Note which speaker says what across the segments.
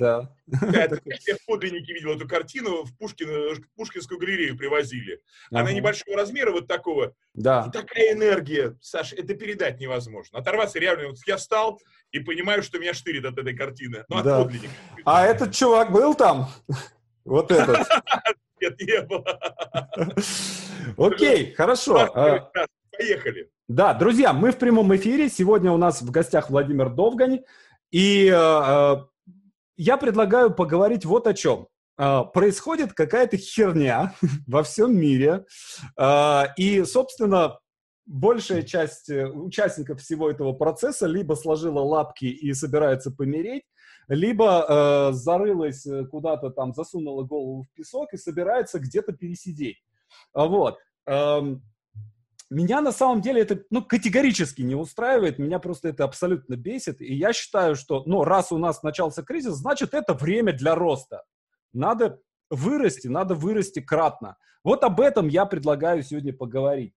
Speaker 1: Да.
Speaker 2: Да, это, я в подлиннике видел эту картину, в Пушкин, Пушкинскую галерею привозили. Она ага. небольшого размера, вот такого.
Speaker 1: Да.
Speaker 2: И такая энергия, Саша, это передать невозможно. Оторваться реально. Вот я встал и понимаю, что меня штырит от этой картины. Ну, от
Speaker 1: да.
Speaker 2: подлинника.
Speaker 1: А этот чувак был там? Вот этот.
Speaker 2: Нет, не было.
Speaker 1: Окей, хорошо.
Speaker 2: Поехали.
Speaker 1: Да, друзья, мы в прямом эфире. Сегодня у нас в гостях Владимир Довгань. И э, э, я предлагаю поговорить вот о чем. Э, происходит какая-то херня во всем мире. Э, и, собственно, большая часть э, участников всего этого процесса либо сложила лапки и собирается помереть, либо э, зарылась куда-то там, засунула голову в песок и собирается где-то пересидеть. Вот. Эм, меня на самом деле это ну, категорически не устраивает, меня просто это абсолютно бесит, и я считаю, что ну, раз у нас начался кризис, значит это время для роста. Надо вырасти, надо вырасти кратно. Вот об этом я предлагаю сегодня поговорить.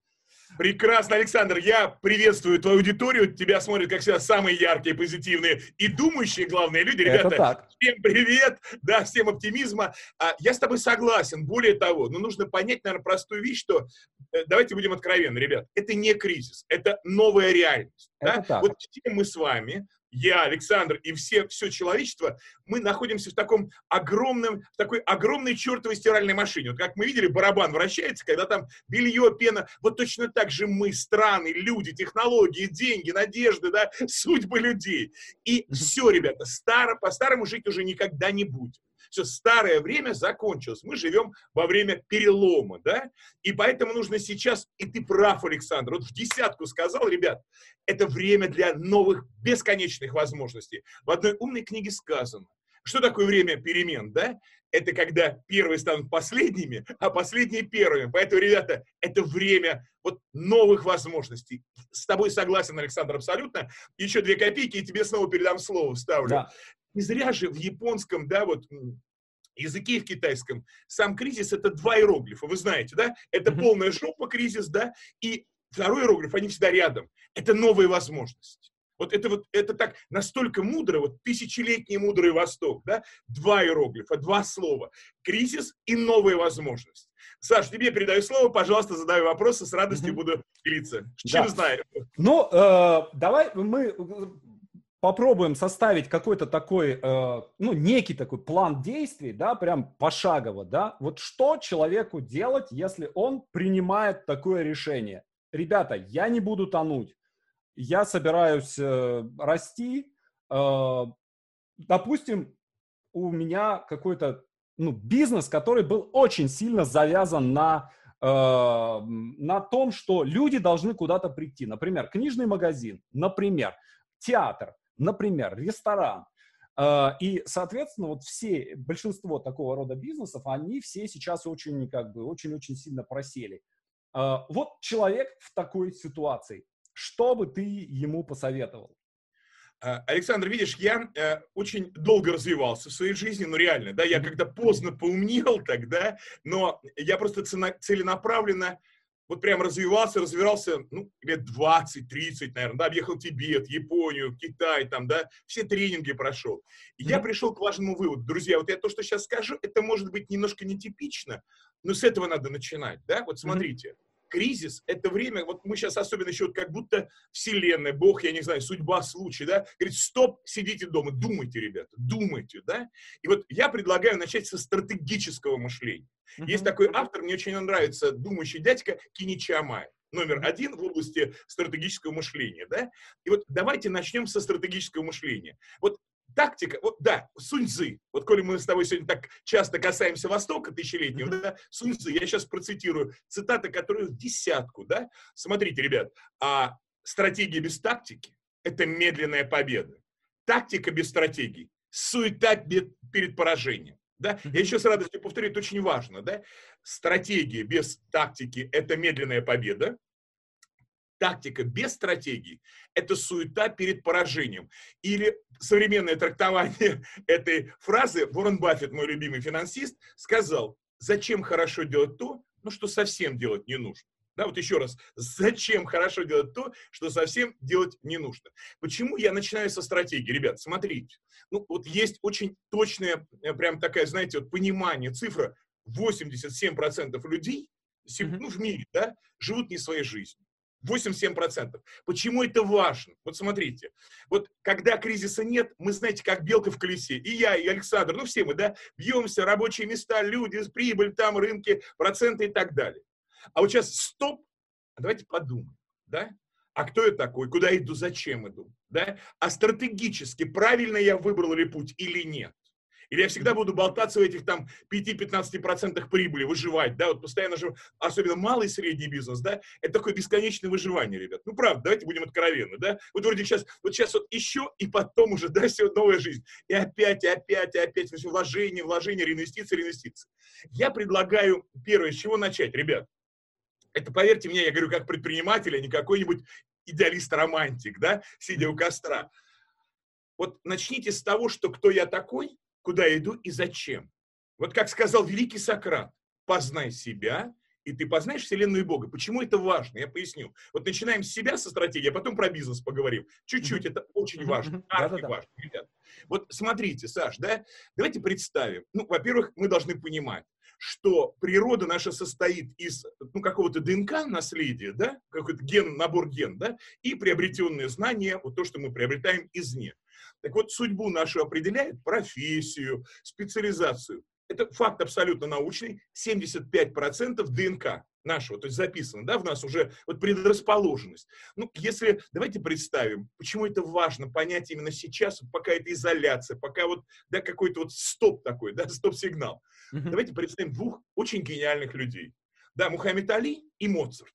Speaker 2: Прекрасно, Александр. Я приветствую твою аудиторию. Тебя смотрят, как всегда, самые яркие, позитивные и думающие, главные люди. Ребята,
Speaker 1: Это так.
Speaker 2: всем привет, да, всем оптимизма. А, я с тобой согласен. Более того, ну, нужно понять, наверное, простую вещь, что, э, давайте будем откровенны, ребят, это не кризис, это новая реальность.
Speaker 1: Это
Speaker 2: да?
Speaker 1: так.
Speaker 2: Вот мы с вами я, Александр и все, все человечество, мы находимся в таком огромном, в такой огромной чертовой стиральной машине. Вот как мы видели, барабан вращается, когда там белье, пена. Вот точно так же мы, страны, люди, технологии, деньги, надежды, да, судьбы людей. И все, ребята, старо, по-старому жить уже никогда не будет. Все, старое время закончилось. Мы живем во время перелома, да? И поэтому нужно сейчас, и ты прав, Александр, вот в десятку сказал, ребят, это время для новых бесконечных возможностей. В одной умной книге сказано, что такое время перемен, да? Это когда первые станут последними, а последние первыми. Поэтому, ребята, это время вот новых возможностей. С тобой согласен, Александр, абсолютно. Еще две копейки, и тебе снова передам слово, вставлю. Да. Не зря же в японском, да, вот языке и в китайском сам кризис это два иероглифа, вы знаете, да? Это полная жопа кризис, да, и второй иероглиф, они всегда рядом. Это новые возможности. Вот это вот, это так настолько мудро, вот тысячелетний мудрый Восток, да? Два иероглифа, два слова. Кризис и новые возможности. Саш, тебе передаю слово, пожалуйста, задай вопросы, с радостью буду делиться. Чем да. знаю.
Speaker 1: Ну, э, давай мы попробуем составить какой-то такой, э, ну, некий такой план действий, да, прям пошагово, да, вот что человеку делать, если он принимает такое решение. Ребята, я не буду тонуть, я собираюсь э, расти, э, допустим, у меня какой-то, ну, бизнес, который был очень сильно завязан на э, на том, что люди должны куда-то прийти. Например, книжный магазин, например, театр, например, ресторан. А, и, соответственно, вот все, большинство такого рода бизнесов, они все сейчас очень, как бы, очень-очень сильно просели. А, вот человек в такой ситуации, что бы ты ему посоветовал?
Speaker 2: А, Александр, видишь, я э, очень долго развивался в своей жизни, ну реально, да, я когда поздно поумнел тогда, но я просто целенаправленно вот прям развивался, развивался, ну, лет 20, 30, наверное, да, объехал Тибет, Японию, Китай, там, да, все тренинги прошел. И я пришел к важному выводу. Друзья, вот я то, что сейчас скажу, это может быть немножко нетипично, но с этого надо начинать, да, вот смотрите. Mm-hmm кризис — это время, вот мы сейчас особенно еще вот как будто вселенная, Бог, я не знаю, судьба, случай, да, говорит, стоп, сидите дома, думайте, ребята, думайте, да. И вот я предлагаю начать со стратегического мышления. Uh-huh. Есть такой автор, мне очень нравится, думающий дядька Киничи Амай номер один в области стратегического мышления, да? И вот давайте начнем со стратегического мышления. Вот тактика, вот да, Суньцзы, вот коли мы с тобой сегодня так часто касаемся Востока тысячелетнего, mm-hmm. да, Суньцзы, я сейчас процитирую цитаты, которые в десятку, да, смотрите, ребят, а стратегия без тактики – это медленная победа, тактика без стратегии – суета перед поражением. Да? Я еще с радостью повторю, это очень важно. Да? Стратегия без тактики – это медленная победа. Тактика без стратегии – это суета перед поражением. Или современное трактование этой фразы, Уоррен Баффет, мой любимый финансист, сказал, зачем хорошо делать то, ну, что совсем делать не нужно. Да, вот еще раз, зачем хорошо делать то, что совсем делать не нужно? Почему я начинаю со стратегии? Ребят, смотрите, ну вот есть очень точное, э, прям такая, знаете, вот понимание, цифра, 87% людей ну, в мире, да, живут не своей жизнью. 87%. Почему это важно? Вот смотрите, вот когда кризиса нет, мы, знаете, как белка в колесе. И я, и Александр, ну все мы, да, бьемся, рабочие места, люди, прибыль там, рынки, проценты и так далее. А вот сейчас стоп, давайте подумаем, да? А кто я такой? Куда иду? Зачем иду? Да? А стратегически правильно я выбрал ли путь или нет? Или я всегда буду болтаться в этих там 5-15% прибыли, выживать, да, вот постоянно же, особенно малый и средний бизнес, да, это такое бесконечное выживание, ребят. Ну, правда, давайте будем откровенны, да. Вот вроде сейчас, вот сейчас вот еще, и потом уже, да, все, новая жизнь. И опять, и опять, и опять, вложение, вложение, реинвестиции, реинвестиции. Я предлагаю, первое, с чего начать, ребят. Это, поверьте мне, я говорю как предприниматель, а не какой-нибудь идеалист-романтик, да, сидя у костра. Вот начните с того, что кто я такой, куда иду и зачем. Вот как сказал великий Сократ, познай себя, и ты познаешь Вселенную и Бога. Почему это важно? Я поясню. Вот начинаем с себя, со стратегии, а потом про бизнес поговорим. Чуть-чуть, это очень важно. Архи важно, ребят. Вот смотрите, Саш, да, давайте представим. Ну, во-первых, мы должны понимать, что природа наша состоит из ну, какого-то ДНК наследия, да, какой-то ген, набор ген, да, и приобретенные знания, вот то, что мы приобретаем извне. Так вот, судьбу нашу определяет профессию, специализацию. Это факт абсолютно научный. 75% ДНК нашего, то есть записано, да, в нас уже вот предрасположенность. Ну, если, давайте представим, почему это важно понять именно сейчас, пока это изоляция, пока вот, да, какой-то вот стоп такой, да, стоп-сигнал. Mm-hmm. Давайте представим двух очень гениальных людей. Да, Мухаммед Али и Моцарт.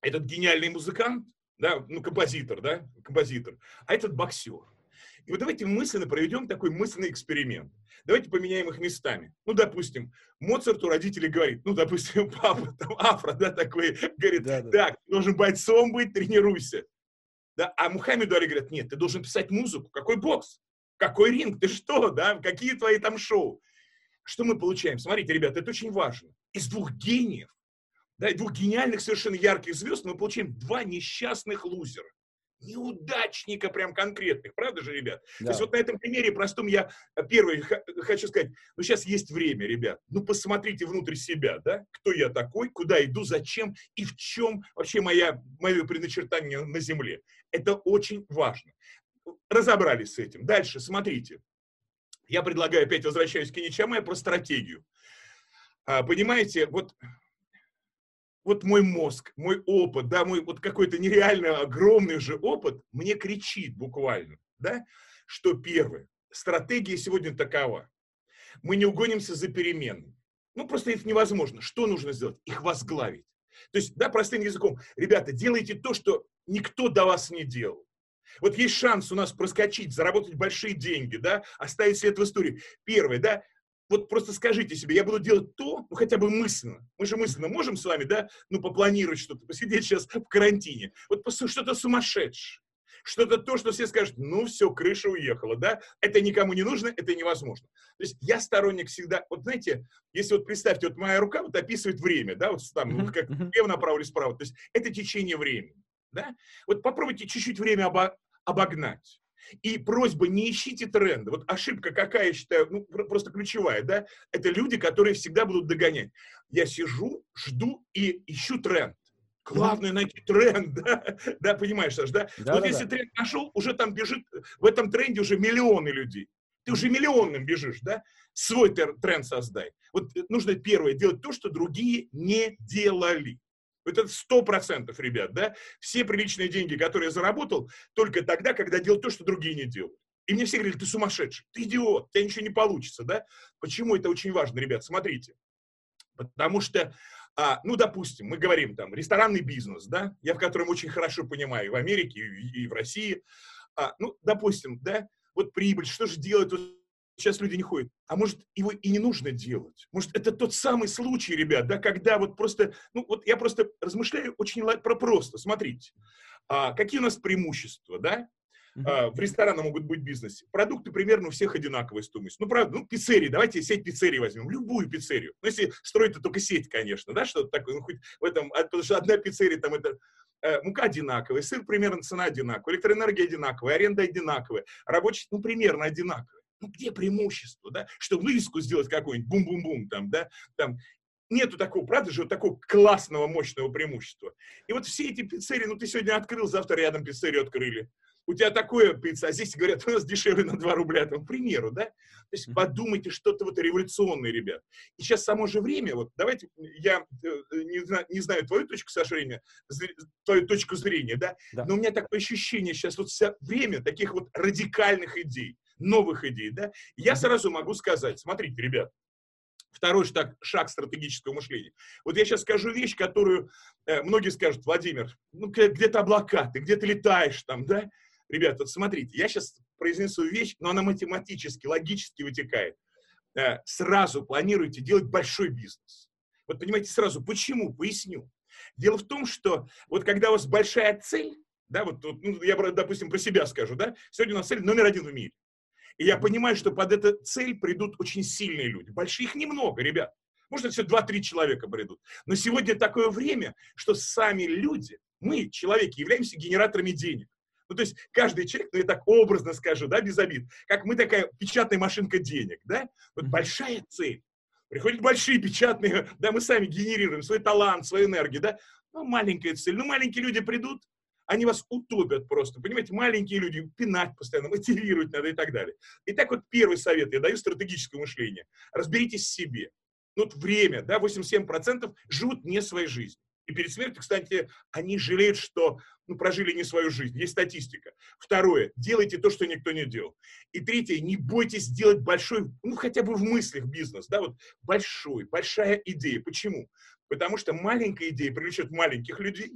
Speaker 2: Этот гениальный музыкант, да, ну, композитор, да, композитор, а этот боксер. И вот давайте мысленно проведем такой мысленный эксперимент. Давайте поменяем их местами. Ну, допустим, Моцарту родители говорит, ну, допустим, папа там афро, да, такой, говорит, да, да. так, должен бойцом быть, тренируйся. Да, а Мухаммеду Али говорят, нет, ты должен писать музыку. Какой бокс? Какой ринг? Ты что, да? Какие твои там шоу? Что мы получаем? Смотрите, ребята, это очень важно. Из двух гениев, да, двух гениальных, совершенно ярких звезд мы получаем два несчастных лузера неудачника прям конкретных, правда же, ребят? Да. То есть вот на этом примере простом я первый хочу сказать, ну сейчас есть время, ребят, ну посмотрите внутрь себя, да, кто я такой, куда иду, зачем и в чем вообще моя, мое предначертание на земле. Это очень важно. Разобрались с этим. Дальше, смотрите. Я предлагаю, опять возвращаюсь к Ничаме, про стратегию. А, понимаете, вот вот мой мозг, мой опыт, да, мой вот какой-то нереально огромный же опыт мне кричит буквально, да, что первое, стратегия сегодня такова. Мы не угонимся за переменами. Ну, просто это невозможно. Что нужно сделать? Их возглавить. То есть, да, простым языком, ребята, делайте то, что никто до вас не делал. Вот есть шанс у нас проскочить, заработать большие деньги, да, оставить след в истории. Первое, да, вот просто скажите себе, я буду делать то, ну хотя бы мысленно. Мы же мысленно можем с вами, да, ну попланировать что-то, посидеть сейчас в карантине. Вот что-то сумасшедшее. Что-то то, что все скажут, ну все, крыша уехала, да, это никому не нужно, это невозможно. То есть я сторонник всегда, вот знаете, если вот представьте, вот моя рука вот описывает время, да, вот там, как лево направо или справа, то есть это течение времени, да. Вот попробуйте чуть-чуть время обо обогнать. И просьба, не ищите тренды. Вот ошибка какая, я считаю, ну, просто ключевая, да? Это люди, которые всегда будут догонять. Я сижу, жду и ищу тренд. Главное найти тренд, да, да понимаешь, Саш, да? да вот да, если да. тренд нашел, уже там бежит, в этом тренде уже миллионы людей. Ты уже миллионным бежишь, да? Свой тренд создай. Вот нужно первое делать то, что другие не делали. Это сто процентов, ребят, да? Все приличные деньги, которые я заработал, только тогда, когда делал то, что другие не делают. И мне все говорили, ты сумасшедший, ты идиот, у тебя ничего не получится, да? Почему это очень важно, ребят? Смотрите. Потому что, а, ну, допустим, мы говорим там, ресторанный бизнес, да, я в котором очень хорошо понимаю, и в Америке, и, и в России. А, ну, допустим, да, вот прибыль, что же делать сейчас люди не ходят. А может, его и не нужно делать. Может, это тот самый случай, ребят, да, когда вот просто, ну вот я просто размышляю очень про просто. Смотрите, а, какие у нас преимущества, да? Uh-huh. В рестораны могут быть бизнес. Продукты примерно у всех одинаковая стоимость. Ну, правда, ну, пиццерии, давайте сеть пиццерий возьмем, любую пиццерию. Ну, если строить это только сеть, конечно, да, что-то такое, ну, хоть в этом, а, потому что одна пиццерия там это э, мука одинаковая, сыр примерно цена одинаковая, электроэнергия одинаковая, аренда одинаковая, рабочий, ну, примерно одинаковый. Ну, где преимущество, да? Что вывеску сделать какую-нибудь, бум-бум-бум, там, да? Там, нету такого, правда же, вот такого классного, мощного преимущества. И вот все эти пиццерии, ну, ты сегодня открыл, завтра рядом пиццерию открыли у тебя такое пицца, а здесь говорят, у нас дешевле на 2 рубля, там, к примеру, да? То есть подумайте что-то вот революционное, ребят. И сейчас само же время, вот давайте, я э, не, знаю, не знаю твою точку зрения, твою точку зрения, да? да, но у меня такое ощущение сейчас вот вся время таких вот радикальных идей, новых идей, да? Я сразу могу сказать, смотрите, ребят, Второй шаг, шаг стратегического мышления. Вот я сейчас скажу вещь, которую э, многие скажут, Владимир, ну где-то облака, ты где-то летаешь там, да? Ребята, вот смотрите, я сейчас произнесу вещь, но она математически, логически вытекает. Э, сразу планируйте делать большой бизнес. Вот понимаете, сразу, почему? Поясню. Дело в том, что вот когда у вас большая цель, да, вот, вот ну, я, допустим, про себя скажу, да, сегодня у нас цель номер один в мире. И я понимаю, что под эту цель придут очень сильные люди. Больших немного, ребят. Может, все 2-3 человека придут. Но сегодня такое время, что сами люди, мы, человеки, являемся генераторами денег. Ну, то есть каждый человек, ну, я так образно скажу, да, без обид, как мы такая печатная машинка денег, да? Вот большая цель. Приходят большие печатные, да, мы сами генерируем свой талант, свою энергию, да? Ну, маленькая цель. Ну, маленькие люди придут, они вас утопят просто, понимаете, маленькие люди, пинать постоянно, мотивировать надо и так далее. Итак, вот первый совет, я даю стратегическое мышление. Разберитесь в себе. Ну, вот время, да, 87% живут не своей жизнью. И перед смертью, кстати, они жалеют, что ну, прожили не свою жизнь. Есть статистика. Второе. Делайте то, что никто не делал. И третье. Не бойтесь сделать большой, ну, хотя бы в мыслях бизнес. Да, вот большой, большая идея. Почему? Потому что маленькая идея привлечет маленьких людей,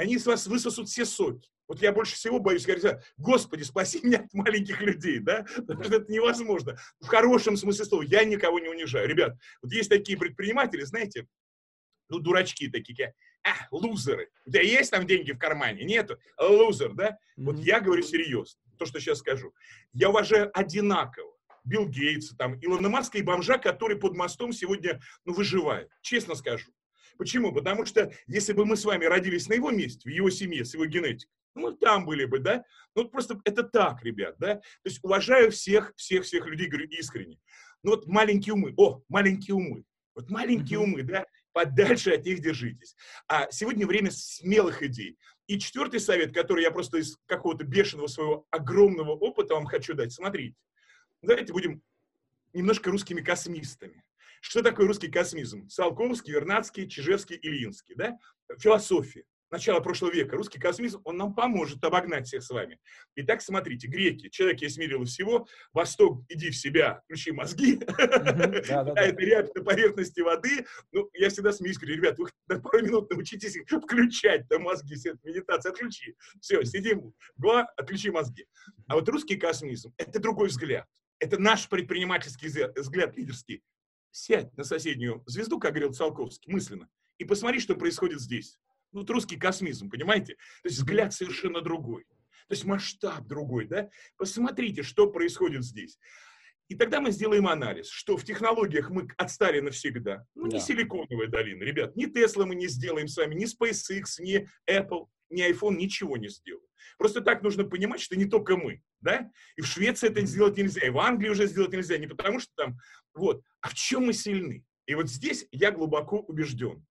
Speaker 2: и они с вас высосут все соки. Вот я больше всего боюсь говорить, Господи, спаси меня от маленьких людей, да? Потому что это невозможно. В хорошем смысле слова. Я никого не унижаю. Ребят, вот есть такие предприниматели, знаете, ну, дурачки такие, а, лузеры. У тебя есть там деньги в кармане? Нету. Лузер, да? Mm-hmm. Вот я говорю серьезно, то, что сейчас скажу. Я уважаю одинаково Билл Гейтса, там, Илона Маска и бомжа, который под мостом сегодня, ну, выживает. Честно скажу. Почему? Потому что если бы мы с вами родились на его месте, в его семье, с его генетикой, ну, мы там были бы, да? Ну, просто это так, ребят, да? То есть уважаю всех, всех, всех людей, говорю искренне. Ну, вот маленькие умы, о, маленькие умы. Вот маленькие mm-hmm. умы, да? подальше от них держитесь. А сегодня время смелых идей. И четвертый совет, который я просто из какого-то бешеного своего огромного опыта вам хочу дать. Смотрите, давайте будем немножко русскими космистами. Что такое русский космизм? Салковский, Вернадский, Чижевский, Ильинский. Да? Философия начала прошлого века, русский космизм, он нам поможет обогнать всех с вами. Итак, смотрите, греки, человек есть мерило всего, Восток, иди в себя, включи мозги, это рябь на поверхности воды. Ну, я всегда смеюсь, говорю, ребят, вы на пару минут научитесь включать там мозги, медитация, отключи. Все, сидим, гла, отключи мозги. А вот русский космизм, это другой взгляд. Это наш предпринимательский взгляд лидерский. Сядь на соседнюю звезду, как говорил Циолковский, мысленно, и посмотри, что происходит здесь. Ну, вот русский космизм, понимаете? То есть взгляд совершенно другой. То есть масштаб другой, да? Посмотрите, что происходит здесь. И тогда мы сделаем анализ, что в технологиях мы отстали навсегда. Ну, да. не силиконовая долина, ребят. Ни Тесла мы не сделаем с вами, ни SpaceX, ни Apple, ни iPhone ничего не сделаем. Просто так нужно понимать, что не только мы, да? И в Швеции это сделать нельзя, и в Англии уже сделать нельзя. Не потому что там, вот, а в чем мы сильны? И вот здесь я глубоко убежден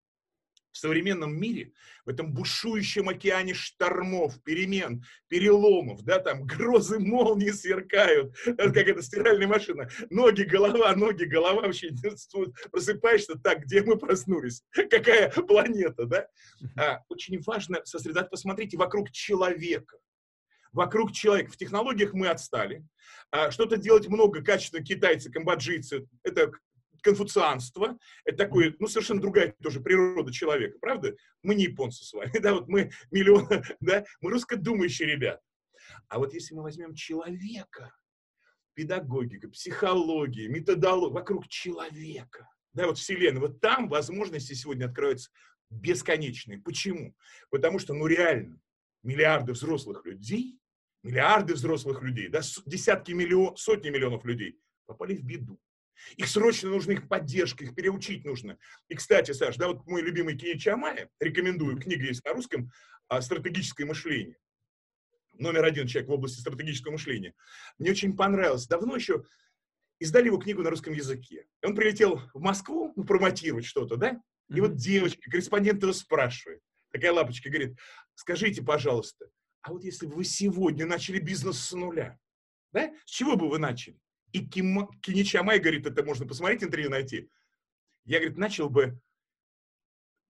Speaker 2: в современном мире, в этом бушующем океане штормов, перемен, переломов, да, там грозы молнии сверкают, как эта стиральная машина, ноги, голова, ноги, голова, вообще просыпаешься так, где мы проснулись, какая планета, да? А, очень важно сосредоточиться, посмотрите вокруг человека, вокруг человека. В технологиях мы отстали. А, что-то делать много качественно китайцы, камбоджийцы, это конфуцианство, это такое, ну, совершенно другая тоже природа человека, правда? Мы не японцы с вами, да, вот мы миллионы, да, мы русскодумающие ребята. А вот если мы возьмем человека, педагогика, психология, методология, вокруг человека, да, вот Вселенная, вот там возможности сегодня откроются бесконечные. Почему? Потому что, ну, реально, миллиарды взрослых людей миллиарды взрослых людей, да, десятки миллионов, сотни миллионов людей попали в беду. Их срочно нужна их поддержка, их переучить нужно. И, кстати, Саш, да, вот мой любимый Киич Амая, рекомендую, книга есть на русском, «Стратегическое мышление». Номер один человек в области стратегического мышления. Мне очень понравилось. Давно еще издали его книгу на русском языке. И он прилетел в Москву ну, промотировать что-то, да? И mm-hmm. вот девочка, корреспондент его спрашивает. Такая лапочка говорит, скажите, пожалуйста, а вот если бы вы сегодня начали бизнес с нуля, да? С чего бы вы начали? И Ким, Киничамай говорит, это можно посмотреть, интервью найти. Я, говорит, начал бы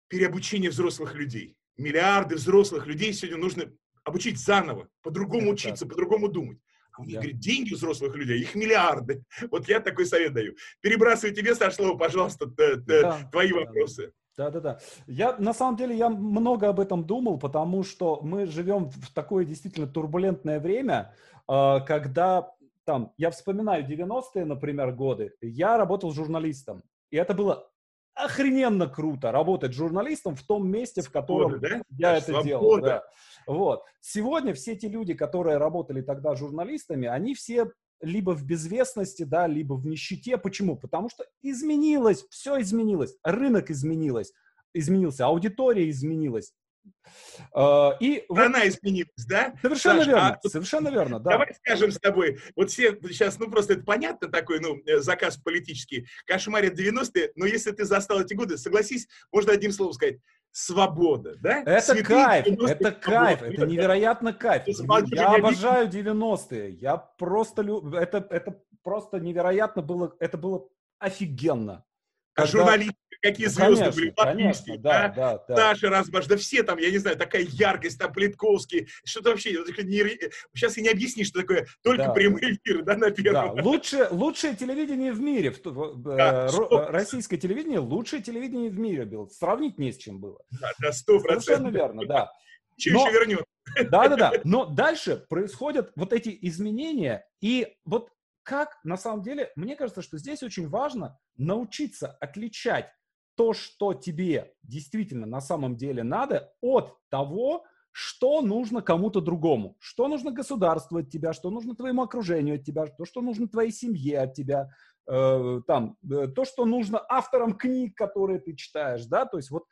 Speaker 2: переобучение взрослых людей. Миллиарды взрослых людей сегодня нужно обучить заново, по-другому учиться, по-другому думать. А у них, да. говорит, деньги взрослых людей, их миллиарды. Вот я такой совет даю. Перебрасывай тебе, Саш, слово, пожалуйста, да, твои вопросы.
Speaker 1: Да, да, да. Я на самом деле я много об этом думал, потому что мы живем в такое действительно турбулентное время, а, когда там, я вспоминаю 90-е, например, годы, я работал журналистом, и это было охрененно круто работать журналистом в том месте, в котором да? я это Свобода. делал. Да. Вот. Сегодня все те люди, которые работали тогда журналистами, они все либо в безвестности, да, либо в нищете. Почему? Потому что изменилось, все изменилось, рынок изменилось, изменился, аудитория изменилась.
Speaker 2: Uh, и Страна вот... изменилась, да?
Speaker 1: Совершенно Саш, верно, а, совершенно верно, да.
Speaker 2: Давай скажем с тобой, вот все сейчас, ну просто это понятно такой, ну, э, заказ политический, кошмарят 90-е, но если ты застал эти годы, согласись, можно одним словом сказать, свобода, да?
Speaker 1: Это Цветы, кайф, это кайф, это невероятно кайф. Я обожаю 90-е, я просто, люб... это, это просто невероятно было, это было офигенно.
Speaker 2: Когда... журналисты, какие звезды конечно, были, конечно, да, да, да. Саша Разбаш, да все там, я не знаю, такая яркость, там, Политковский, что-то вообще, не, сейчас и не объяснишь, что такое, только да. прямые эфиры, да, на первом.
Speaker 1: Да. Лучше, лучшее телевидение в мире, да, э, российское телевидение, лучшее телевидение в мире было, сравнить не с чем было.
Speaker 2: Да, да, сто процентов.
Speaker 1: Совершенно верно, да.
Speaker 2: Еще вернет.
Speaker 1: Да, да, да. Но дальше происходят вот эти изменения, и вот как на самом деле, мне кажется, что здесь очень важно научиться отличать то, что тебе действительно на самом деле надо, от того, что нужно кому-то другому, что нужно государству от тебя, что нужно твоему окружению от тебя, то, что нужно твоей семье от тебя, э, там, э, то, что нужно авторам книг, которые ты читаешь, да, то есть вот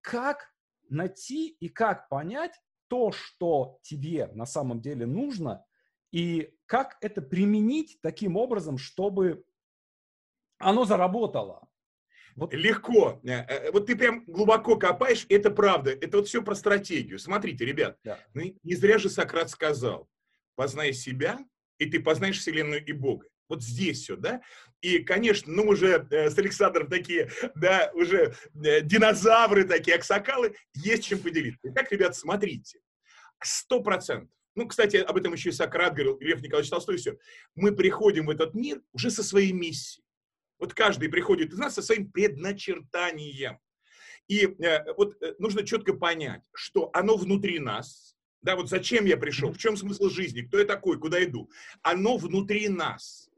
Speaker 1: как найти и как понять то, что тебе на самом деле нужно, и как это применить таким образом, чтобы оно заработало.
Speaker 2: Вот. Легко. Э, э, вот ты прям глубоко копаешь, это правда. Это вот все про стратегию. Смотрите, ребят, да. ну, не зря же Сократ сказал, познай себя, и ты познаешь Вселенную и Бога. Вот здесь все, да? И, конечно, ну, уже э, с Александром такие, да, уже э, динозавры такие, аксакалы, есть чем поделиться. Итак, ребят, смотрите. Сто процентов ну, кстати, об этом еще и Сократ говорил, Лев Николаевич Толстой, все. Мы приходим в этот мир уже со своей миссией. Вот каждый приходит из нас со своим предначертанием. И э, вот э, нужно четко понять, что оно внутри нас. Да, вот зачем я пришел, в чем смысл жизни, кто я такой, куда иду. Оно внутри нас.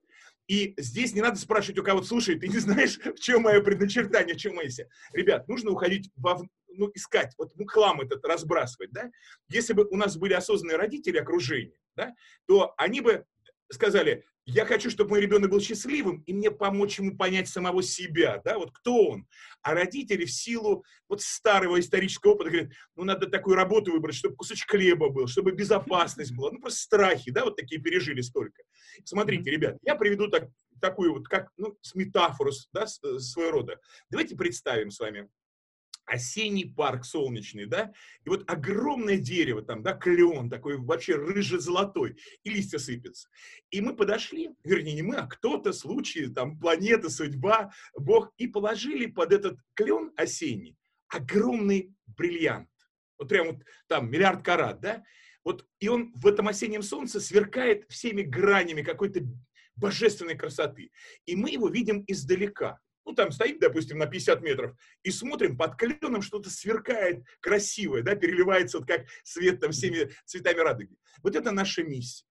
Speaker 2: И здесь не надо спрашивать у кого-то, слушай, ты не знаешь, в чем мое предначертание, в чем моя Ребят, нужно уходить во, ну, искать, вот ну, хлам этот разбрасывать, да. Если бы у нас были осознанные родители окружения, да, то они бы сказали, я хочу, чтобы мой ребенок был счастливым, и мне помочь ему понять самого себя, да, вот кто он. А родители в силу вот старого исторического опыта говорят, ну, надо такую работу выбрать, чтобы кусочек хлеба был, чтобы безопасность была, ну, просто страхи, да, вот такие пережили столько. Смотрите, ребят, я приведу так, такую вот, как, ну, с метафору, да, э, своего рода. Давайте представим с вами осенний парк солнечный, да, и вот огромное дерево там, да, клен такой вообще рыже-золотой, и листья сыпятся. И мы подошли, вернее, не мы, а кто-то, случай, там, планета, судьба, Бог, и положили под этот клен осенний огромный бриллиант. Вот прям вот там миллиард карат, да, вот, и он в этом осеннем солнце сверкает всеми гранями какой-то божественной красоты. И мы его видим издалека ну, там стоим, допустим, на 50 метров, и смотрим, под кленом что-то сверкает красивое, да, переливается вот как свет там всеми цветами радуги. Вот это наша миссия.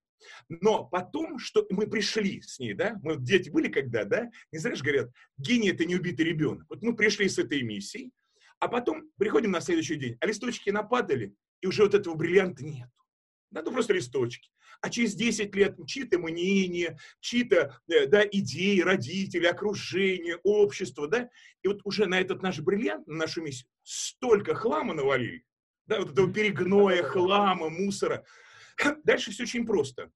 Speaker 2: Но потом, что мы пришли с ней, да, мы дети были когда, да, не знаешь, говорят, гений это не убитый ребенок. Вот мы пришли с этой миссией, а потом приходим на следующий день, а листочки нападали, и уже вот этого бриллианта нет. Да, ну просто листочки. А через 10 лет чьи-то мнения, чьи-то э, да, идеи, родители, окружение, общество, да, и вот уже на этот наш бриллиант, на нашу миссию, столько хлама навалили, да, вот этого перегноя, хлама, мусора. Дальше все очень просто.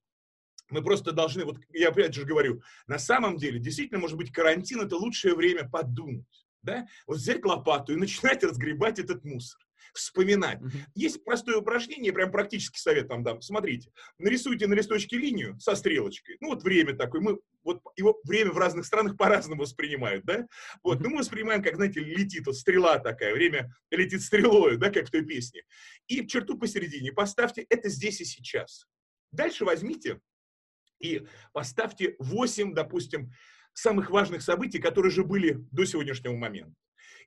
Speaker 2: Мы просто должны, вот я опять же говорю, на самом деле, действительно, может быть, карантин – это лучшее время подумать, да, вот взять лопату и начинать разгребать этот мусор вспоминать. Есть простое упражнение, прям практический совет вам дам. Смотрите, нарисуйте на листочке линию со стрелочкой. Ну вот время такое, мы вот его время в разных странах по-разному воспринимают, да? Вот, ну мы воспринимаем, как, знаете, летит вот стрела такая, время летит стрелой, да, как в той песне. И черту посередине поставьте это здесь и сейчас. Дальше возьмите и поставьте 8, допустим, самых важных событий, которые же были до сегодняшнего момента.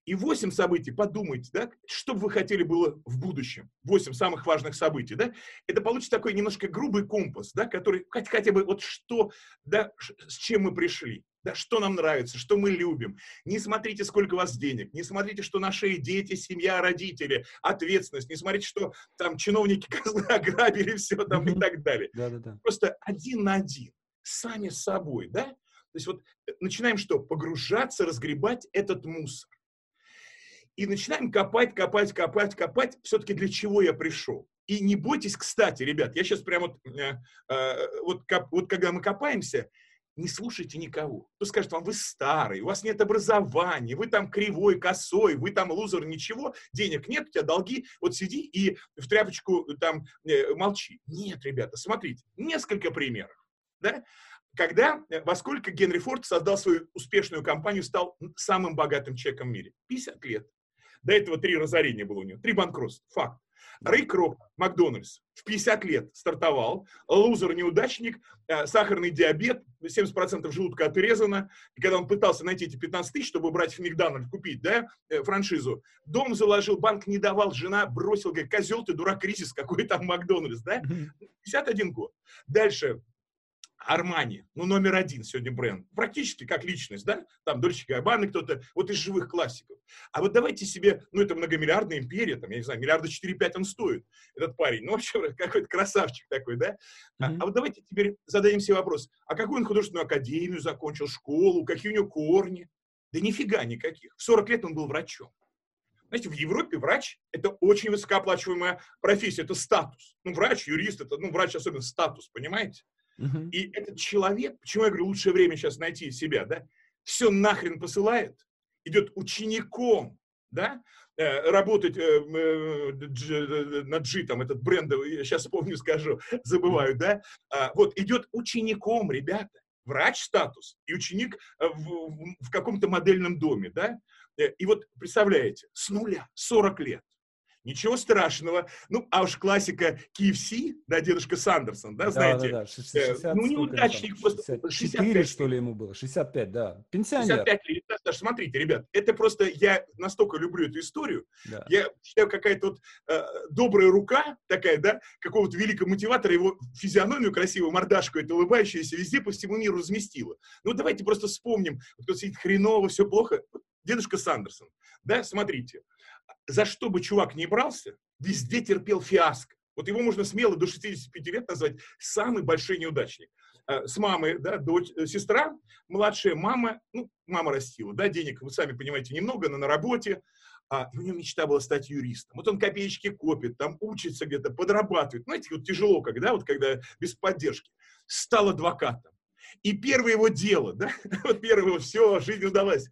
Speaker 2: И 8 событий, подумайте, да, что бы вы хотели было в будущем. 8 самых важных событий, да. Это получится такой немножко грубый компас, да, который хоть, хотя бы вот что, да, с чем мы пришли. Да, что нам нравится, что мы любим. Не смотрите, сколько у вас денег, не смотрите, что наши дети, семья, родители, ответственность, не смотрите, что там чиновники козлы ограбили все там и так далее. Да, да, да. Просто один на один, сами с собой, да? То есть вот э, начинаем что? Погружаться, разгребать этот мусор. И начинаем копать, копать, копать, копать. Все-таки для чего я пришел? И не бойтесь, кстати, ребят, я сейчас прямо вот, э, э, вот, коп, вот когда мы копаемся, не слушайте никого. Кто скажет вам, вы старый, у вас нет образования, вы там кривой, косой, вы там лузер, ничего, денег нет, у тебя долги, вот сиди и в тряпочку там э, молчи. Нет, ребята, смотрите, несколько примеров. Да? Когда, э, во сколько Генри Форд создал свою успешную компанию, стал самым богатым человеком в мире? 50 лет. До этого три разорения было у него, три банкротства, факт. Рэй Кроп, Макдональдс, в 50 лет стартовал, лузер-неудачник, э, сахарный диабет, 70% желудка отрезано. И когда он пытался найти эти 15 тысяч, чтобы брать в Макдональд, купить да, э, франшизу, дом заложил, банк не давал, жена бросил, говорит, козел ты, дурак, кризис, какой там Макдональдс, да? 51 год. Дальше, Армани, ну, номер один сегодня бренд. Практически как личность, да? Там Дольче Габбана кто-то, вот из живых классиков. А вот давайте себе, ну, это многомиллиардная империя, там, я не знаю, миллиарда 4-5 он стоит, этот парень. Ну, вообще, какой-то красавчик такой, да? Mm-hmm. А, а вот давайте теперь зададим себе вопрос, а какую он художественную академию закончил, школу, какие у него корни? Да нифига никаких. В 40 лет он был врачом. Знаете, в Европе врач – это очень высокооплачиваемая профессия, это статус. Ну, врач, юрист, это, ну, врач особенно статус, понимаете? Uh-huh. И этот человек, почему я говорю, лучшее время сейчас найти себя, да, все нахрен посылает, идет учеником, да, э, работать э, э, на G, там, этот бренд, я сейчас помню, скажу, забываю, да, а, вот, идет учеником, ребята, врач статус и ученик в, в каком-то модельном доме, да, и вот, представляете, с нуля, 40 лет, Ничего страшного. Ну, а уж классика KFC, да, дедушка Сандерсон, да, знаете. Да, да, 60,
Speaker 1: э, ну, неудачник. 64, 65. что ли, ему было? 65, да. Пенсионер.
Speaker 2: 65 лет. Даже смотрите, ребят, это просто, я настолько люблю эту историю, да. я считаю, какая-то вот э, добрая рука такая, да, какого-то великого мотиватора, его физиономию красивую, мордашку, это улыбающуюся, везде по всему миру разместила. Ну, давайте просто вспомним, кто сидит хреново, все плохо. Дедушка Сандерсон, да, смотрите, за что бы чувак не брался, везде терпел фиаско. Вот его можно смело до 65 лет назвать самый большой неудачник. А, с мамой, да, дочь, э, сестра, младшая мама, ну, мама растила, да, денег, вы сами понимаете, немного, но на работе, а, и у него мечта была стать юристом. Вот он копеечки копит, там учится где-то, подрабатывает. Знаете, вот тяжело, когда, вот когда без поддержки. Стал адвокатом. И первое его дело, да, вот первое его, все, жизнь удалась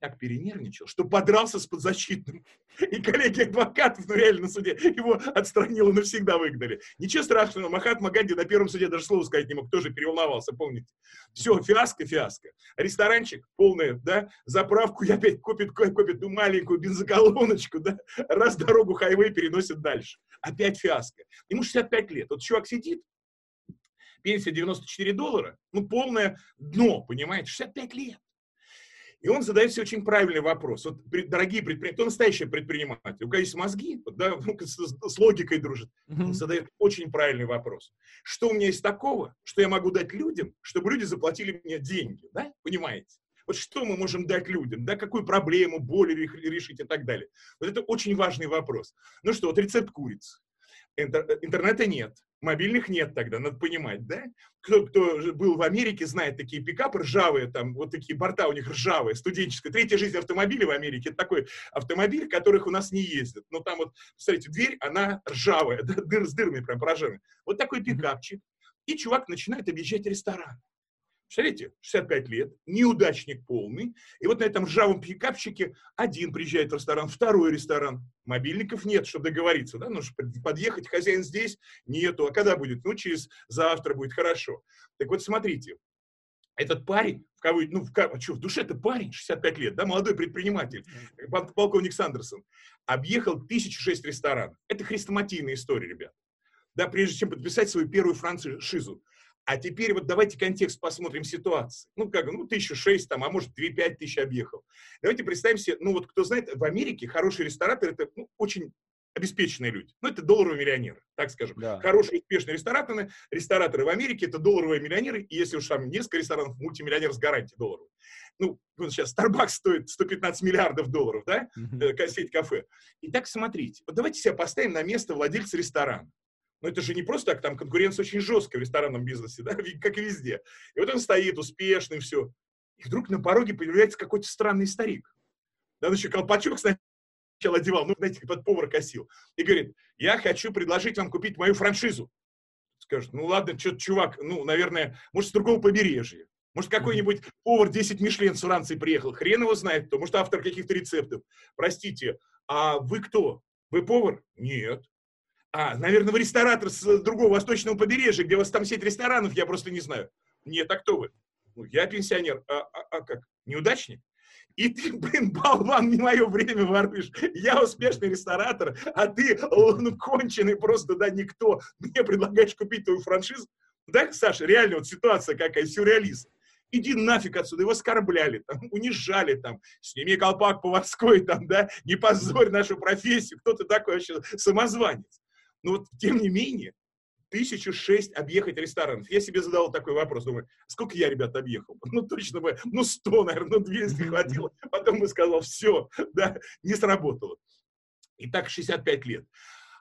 Speaker 2: так перенервничал, что подрался с подзащитным. И коллеги адвокатов, ну реально на суде, его отстранило, навсегда выгнали. Ничего страшного, Махатма Ганди на первом суде даже слова сказать не мог, тоже переволновался, помните. Все, фиаско, фиаско. Ресторанчик полный, да, заправку я опять купит, купит ну, маленькую бензоколоночку, да, раз дорогу хайвей переносит дальше. Опять фиаско. Ему 65 лет. Вот чувак сидит, пенсия 94 доллара, ну полное дно, понимаете, 65 лет. И он задает себе очень правильный вопрос. Вот, дорогие предприниматели, кто настоящий предприниматель? У кого есть мозги, да, с, с логикой дружит. Он задает очень правильный вопрос. Что у меня есть такого, что я могу дать людям, чтобы люди заплатили мне деньги, да? Понимаете? Вот что мы можем дать людям, да, какую проблему, боль решить и так далее. Вот это очень важный вопрос. Ну что, вот рецепт курицы. Интернета нет, Мобильных нет тогда, надо понимать, да? Кто, кто был в Америке, знает такие пикапы ржавые, там вот такие борта у них ржавые, студенческие. Третья жизнь автомобиля в Америке, это такой автомобиль, которых у нас не ездят. Но там вот, смотрите, дверь, она ржавая, дыр, с дырами прям прожженной. Вот такой пикапчик. И чувак начинает объезжать ресторан. Представляете, 65 лет, неудачник полный. И вот на этом ржавом пикапчике один приезжает в ресторан, второй ресторан. Мобильников нет, чтобы договориться. Да? Нужно подъехать, хозяин здесь, нету. А когда будет? Ну, через завтра будет, хорошо. Так вот, смотрите, этот парень, в кого, ну, в, а что, в душе это парень, 65 лет, да, молодой предприниматель, полковник Сандерсон, объехал 1006 ресторанов. Это хрестоматийная история, ребят. Да, прежде чем подписать свою первую франшизу. А теперь вот давайте контекст посмотрим ситуации. Ну, как, ну, тысячу шесть там, а может, две-пять тысяч объехал. Давайте представим себе, ну, вот кто знает, в Америке хороший ресторатор – это ну, очень обеспеченные люди. Ну, это долларовые миллионеры, так скажем. Да. Хорошие, успешные рестораторы, рестораторы в Америке – это долларовые миллионеры, и если уж там несколько ресторанов, мультимиллионер с гарантией долларовой. Ну, вот сейчас Starbucks стоит 115 миллиардов долларов, да, mm-hmm. сеть кафе. Итак, смотрите, вот давайте себя поставим на место владельца ресторана. Но это же не просто так, там конкуренция очень жесткая в ресторанном бизнесе, да, как и везде. И вот он стоит успешный, все. И вдруг на пороге появляется какой-то странный старик. Да, он еще колпачок сначала одевал, ну, знаете, под повар косил. И говорит, я хочу предложить вам купить мою франшизу. Скажет, ну ладно, что чувак, ну, наверное, может, с другого побережья. Может, какой-нибудь повар 10 Мишлен с Франции приехал. Хрен его знает кто. Может, автор каких-то рецептов. Простите, а вы кто? Вы повар? Нет. А, наверное, вы ресторатор с другого восточного побережья, где у вас там сеть ресторанов, я просто не знаю. Нет, а кто вы? Ну, я пенсионер. А, а, а как? Неудачник? И ты, блин, болван, не мое время воруешь. Я успешный ресторатор, а ты, ну, конченый просто, да, никто. Мне предлагаешь купить твою франшизу. Да, Саша, реально вот ситуация какая, сюрреалист. Иди нафиг отсюда, его оскорбляли, там, унижали, там, сними колпак поварской, там, да, не позорь нашу профессию, кто ты такой вообще, самозванец. Но вот, тем не менее, тысячу шесть объехать ресторанов. Я себе задал такой вопрос, думаю, сколько я, ребят, объехал? Ну, точно бы, ну, 100, наверное, ну, 200 хватило. Потом бы сказал, все, да, не сработало. И так 65 лет.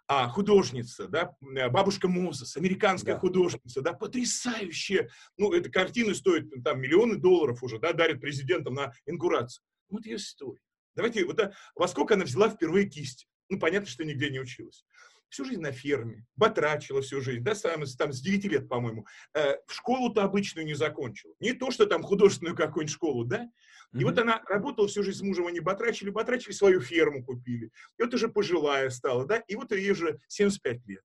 Speaker 2: А художница, да, бабушка Мозес, американская да. художница, да, потрясающая. Ну, эта картина стоит там миллионы долларов уже, да, дарит президентам на инкурацию. Вот ее история. Давайте, вот, да, во сколько она взяла впервые кисть? Ну, понятно, что нигде не училась всю жизнь на ферме, батрачила всю жизнь, да, сам, там с 9 лет, по-моему, э, в школу-то обычную не закончила. Не то, что там художественную какую-нибудь школу, да. И mm-hmm. вот она работала всю жизнь с мужем, они батрачили, батрачили, свою ферму купили. И вот уже пожилая стала, да, и вот ей уже 75 лет.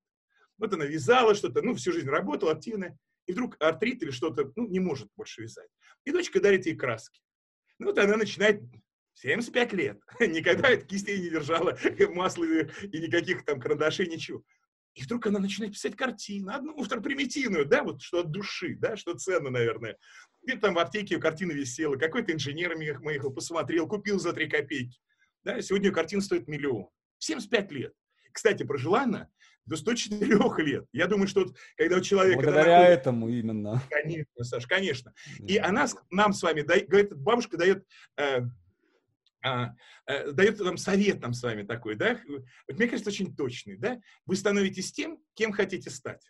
Speaker 2: Вот она вязала что-то, ну, всю жизнь работала, активная. И вдруг артрит или что-то, ну, не может больше вязать. И дочка дарит ей краски. Ну, вот она начинает 75 лет. Никогда кистей не держала, масла и никаких там карандашей, ничего. И вдруг она начинает писать картину, одну, примитивную, да, вот что от души, да, что ценно, наверное. Где там в аптеке картина висела, какой-то инженер моих посмотрел, купил за 3 копейки. Да, сегодня картина стоит миллион. 75 лет. Кстати, прожила она до 104 лет. Я думаю, что вот, когда у человека...
Speaker 1: Благодаря находит... этому именно.
Speaker 2: Конечно, Саш, конечно. И она нам с вами, дает, говорит, бабушка дает э, а, а, дает нам совет нам с вами такой, да, мне кажется, очень точный, да, вы становитесь тем, кем хотите стать.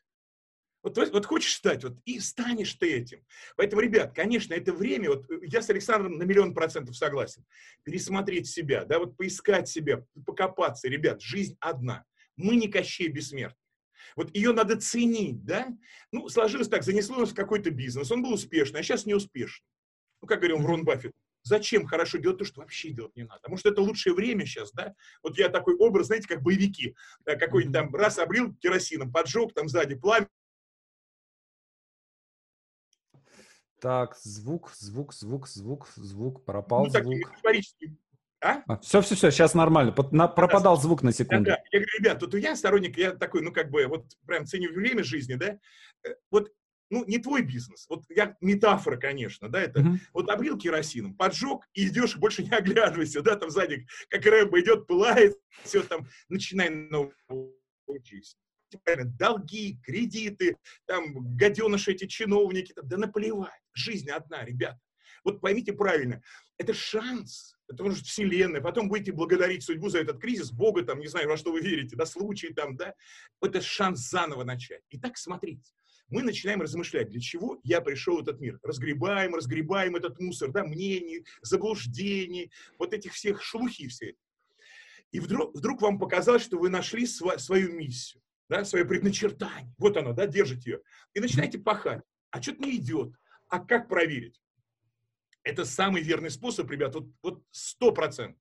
Speaker 2: Вот, вот хочешь стать, вот и станешь ты этим. Поэтому, ребят, конечно, это время, вот я с Александром на миллион процентов согласен, пересмотреть себя, да, вот поискать себя, покопаться. Ребят, жизнь одна. Мы не Кощей бессмертный. Вот ее надо ценить, да? Ну, сложилось так, занесло нас в какой-то бизнес, он был успешный, а сейчас не успешный. Ну, как говорил Рон Баффет, Зачем хорошо делать то, что вообще делать не надо? Потому что это лучшее время сейчас, да? Вот я такой образ, знаете, как боевики. Какой-нибудь там раз обрил керосином, поджег, там сзади пламя.
Speaker 1: Так, звук, звук, звук, звук, звук, пропал ну, звук. А? а? Все, все, все, сейчас нормально. На, пропадал звук на секунду. Да, да.
Speaker 2: Я говорю, ребят, тут я сторонник, я такой, ну, как бы, вот прям ценю время жизни, да. Э, вот ну, не твой бизнес. Вот я, метафора, конечно, да, это mm-hmm. вот облил керосином, поджег, и идешь, больше не оглядывайся, да, там сзади, как Рэмбо идет, пылает, все там, начинай новую жизнь. Долги, кредиты, там, гаденыши эти чиновники, да наплевать. Жизнь одна, ребята. Вот поймите правильно, это шанс это может вселенная, потом будете благодарить судьбу за этот кризис, Бога, там, не знаю, во что вы верите, да, случай там, да, это шанс заново начать. Итак, смотрите, мы начинаем размышлять, для чего я пришел в этот мир. Разгребаем, разгребаем этот мусор, да, мнений, заблуждений, вот этих всех шелухи все. И вдруг, вдруг вам показалось, что вы нашли сва- свою миссию, да, свое предначертание. Вот оно, да, держите ее. И начинаете пахать. А что-то не идет. А как проверить? Это самый верный способ, ребят, вот сто процентов.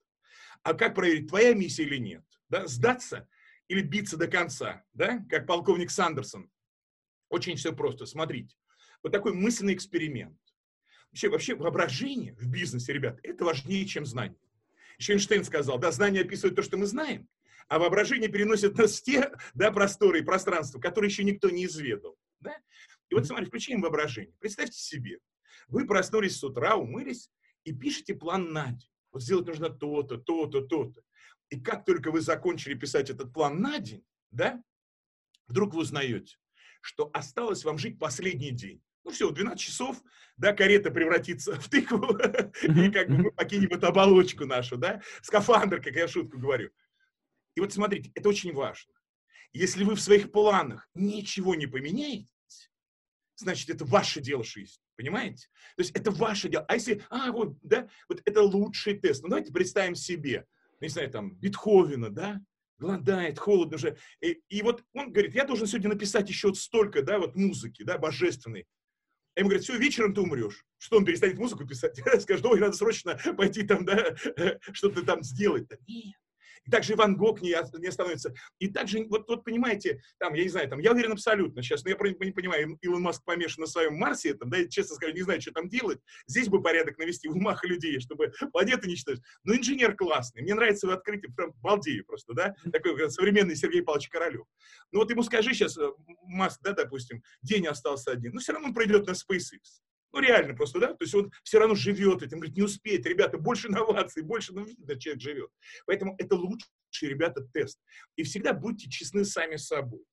Speaker 2: А как проверить, твоя миссия или нет? Да? Сдаться или биться до конца, да? как полковник Сандерсон. Очень все просто. Смотрите, вот такой мысленный эксперимент. Вообще, вообще воображение в бизнесе, ребят, это важнее, чем знание. Еще Эйнштейн сказал, да, знание описывает то, что мы знаем, а воображение переносит нас в те да, просторы и пространства, которые еще никто не изведал. Да? И вот смотри, включаем воображение. Представьте себе, вы проснулись с утра, умылись и пишете план на день. Вот сделать нужно то-то, то-то, то-то. И как только вы закончили писать этот план на день, да, вдруг вы узнаете, что осталось вам жить последний день. Ну все, 12 часов, да, карета превратится в тыкву, и как бы мы покинем эту оболочку нашу, да, скафандр, как я шутку говорю. И вот смотрите, это очень важно. Если вы в своих планах ничего не поменяете, значит, это ваше дело жизни. Понимаете? То есть это ваше дело. А если, а, вот, да, вот это лучший тест. Ну, давайте представим себе, ну, не знаю, там, Бетховена, да, голодает, холодно же. И, и вот он говорит, я должен сегодня написать еще столько, да, вот музыки, да, божественной. А ему говорят, все, вечером ты умрешь. Что он перестанет музыку писать? Скажет, ой, надо срочно пойти там, да, что-то там сделать. Нет. И также Ван Гог не, не остановится. И также, вот, вот понимаете, там, я не знаю, там, я уверен абсолютно сейчас, но я не понимаю, Илон Маск помешан на своем Марсе, там, да, я честно скажу, не знаю, что там делать. Здесь бы порядок навести в умах людей, чтобы планеты не читать. Но инженер классный, мне нравится его открытие, прям балдею просто, да, такой современный Сергей Павлович Королев. Ну вот ему скажи сейчас, э, Маск, да, допустим, день остался один, но все равно он пройдет на SpaceX. Ну, реально просто, да? То есть он все равно живет этим, говорит, не успеет, ребята, больше инноваций, больше, ну, видно, человек живет. Поэтому это лучший, ребята, тест. И всегда будьте честны сами с собой.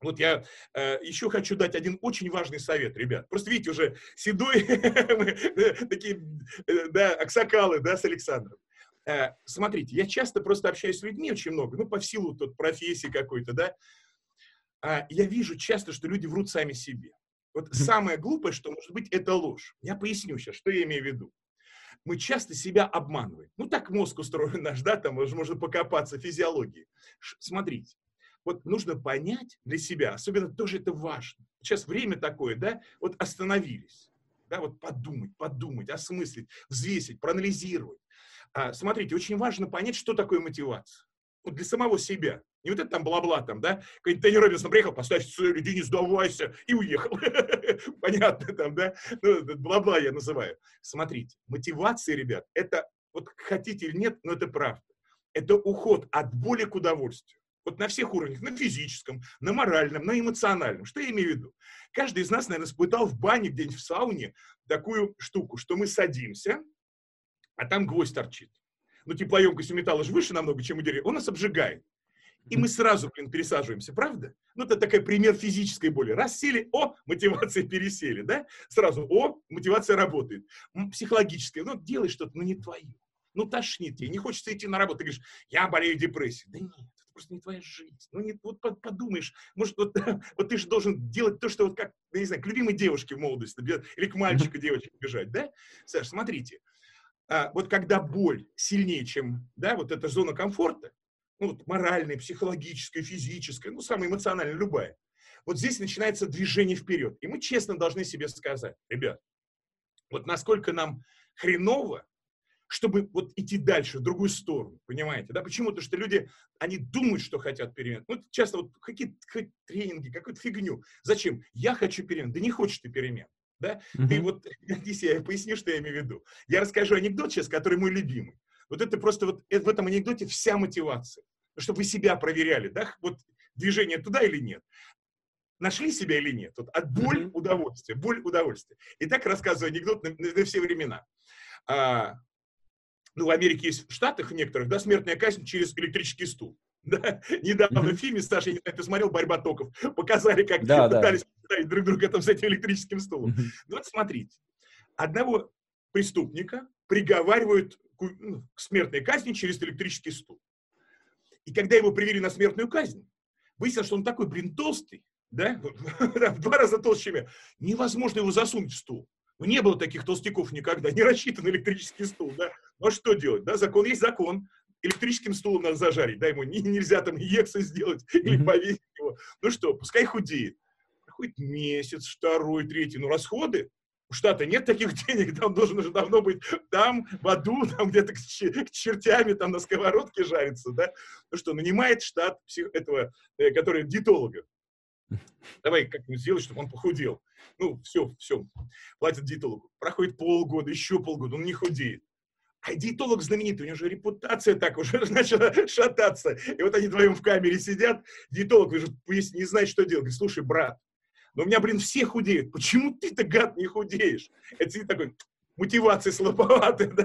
Speaker 2: Вот я э, еще хочу дать один очень важный совет, ребят. Просто видите, уже седой, такие, э, да, аксакалы, да, с Александром. Э, смотрите, я часто просто общаюсь с людьми очень много, ну, по силу тут профессии какой-то, да. А, я вижу часто, что люди врут сами себе. Вот самое глупое, что может быть, это ложь. Я поясню сейчас, что я имею в виду. Мы часто себя обманываем. Ну, так мозг устроен наш, да, там можно покопаться в физиологии. Смотрите, вот нужно понять для себя, особенно тоже это важно. Сейчас время такое, да, вот остановились, да, вот подумать, подумать, осмыслить, взвесить, проанализировать. А, смотрите, очень важно понять, что такое мотивация. Вот для самого себя. Не вот это там бла-бла там, да? Какой-нибудь Тони Робинсон приехал, поставь цель, иди, не сдавайся, и уехал. Понятно там, да? Ну, бла-бла я называю. Смотрите, мотивация, ребят, это, вот хотите или нет, но это правда. Это уход от боли к удовольствию. Вот на всех уровнях, на физическом, на моральном, на эмоциональном. Что я имею в виду? Каждый из нас, наверное, испытал в бане, где-нибудь в сауне, такую штуку, что мы садимся, а там гвоздь торчит. Ну, теплоемкость у металла же выше намного, чем у дерева. Он нас обжигает. И мы сразу, блин, пересаживаемся, правда? Ну, это такой пример физической боли. Раз сели, о, мотивация пересели, да? Сразу, о, мотивация работает. Психологическая, ну, делай что-то, но не твое. Ну, тошнит тебе, не хочется идти на работу. Ты говоришь, я болею депрессией. Да нет, это просто не твоя жизнь. Ну, не, вот подумаешь, может, вот, вот ты же должен делать то, что вот как, я не знаю, к любимой девушке в молодости, или к мальчику девочке бежать, да? Саш, смотрите, а, вот когда боль сильнее, чем, да, вот эта зона комфорта, ну, вот моральная, психологическая, физическая, ну, самая эмоциональная, любая. Вот здесь начинается движение вперед. И мы честно должны себе сказать, ребят, вот насколько нам хреново, чтобы вот идти дальше, в другую сторону, понимаете, да? Почему? Потому что люди, они думают, что хотят перемен. Ну, часто вот какие-то тренинги, какую-то фигню. Зачем? Я хочу перемен. Да не хочешь ты перемен. Да? Mm-hmm. Ты вот, здесь я поясню, что я имею в виду. Я расскажу анекдот сейчас, который мой любимый. Вот это просто вот э, в этом анекдоте вся мотивация. Чтобы вы себя проверяли, да, вот движение туда или нет. Нашли себя или нет? Вот от боль mm-hmm. удовольствие, боль удовольствие. И так рассказываю анекдот на, на, на все времена. А, ну, в Америке есть в Штатах некоторых, да, смертная казнь через электрический стул. Да? Недавно mm-hmm. в фильме, Саша, я не знаю, ты смотрел «Борьба токов», показали, как да, пытались да. друг друга там с этим электрическим стулом. Mm-hmm. Ну, вот смотрите, одного преступника приговаривают к смертной казни через электрический стул. И когда его привели на смертную казнь, выяснилось, что он такой, блин, толстый, да, в два раза толще, чем я. Невозможно его засунуть в стул. Ну, не было таких толстяков никогда, не рассчитан электрический стул, да. Ну, а что делать, да, закон есть закон. Электрическим стулом надо зажарить, да, ему не, нельзя там инъекцию сделать или повесить его. Ну что, пускай худеет. Проходит месяц, второй, третий, ну, расходы, у штата нет таких денег, там должен уже давно быть там, в аду, там где-то к, к чертями, там на сковородке жарится, да? Ну что, нанимает штат псих, этого, э, который диетолога. Давай как-нибудь сделать, чтобы он похудел. Ну, все, все, платят диетологу. Проходит полгода, еще полгода, он не худеет. А диетолог знаменитый, у него же репутация так уже начала шататься. И вот они вдвоем в камере сидят, диетолог уже не знает, что делать. Говорит, слушай, брат, но у меня, блин, все худеют. Почему ты-то, гад, не худеешь? Это такой, мотивация слабоватая, да?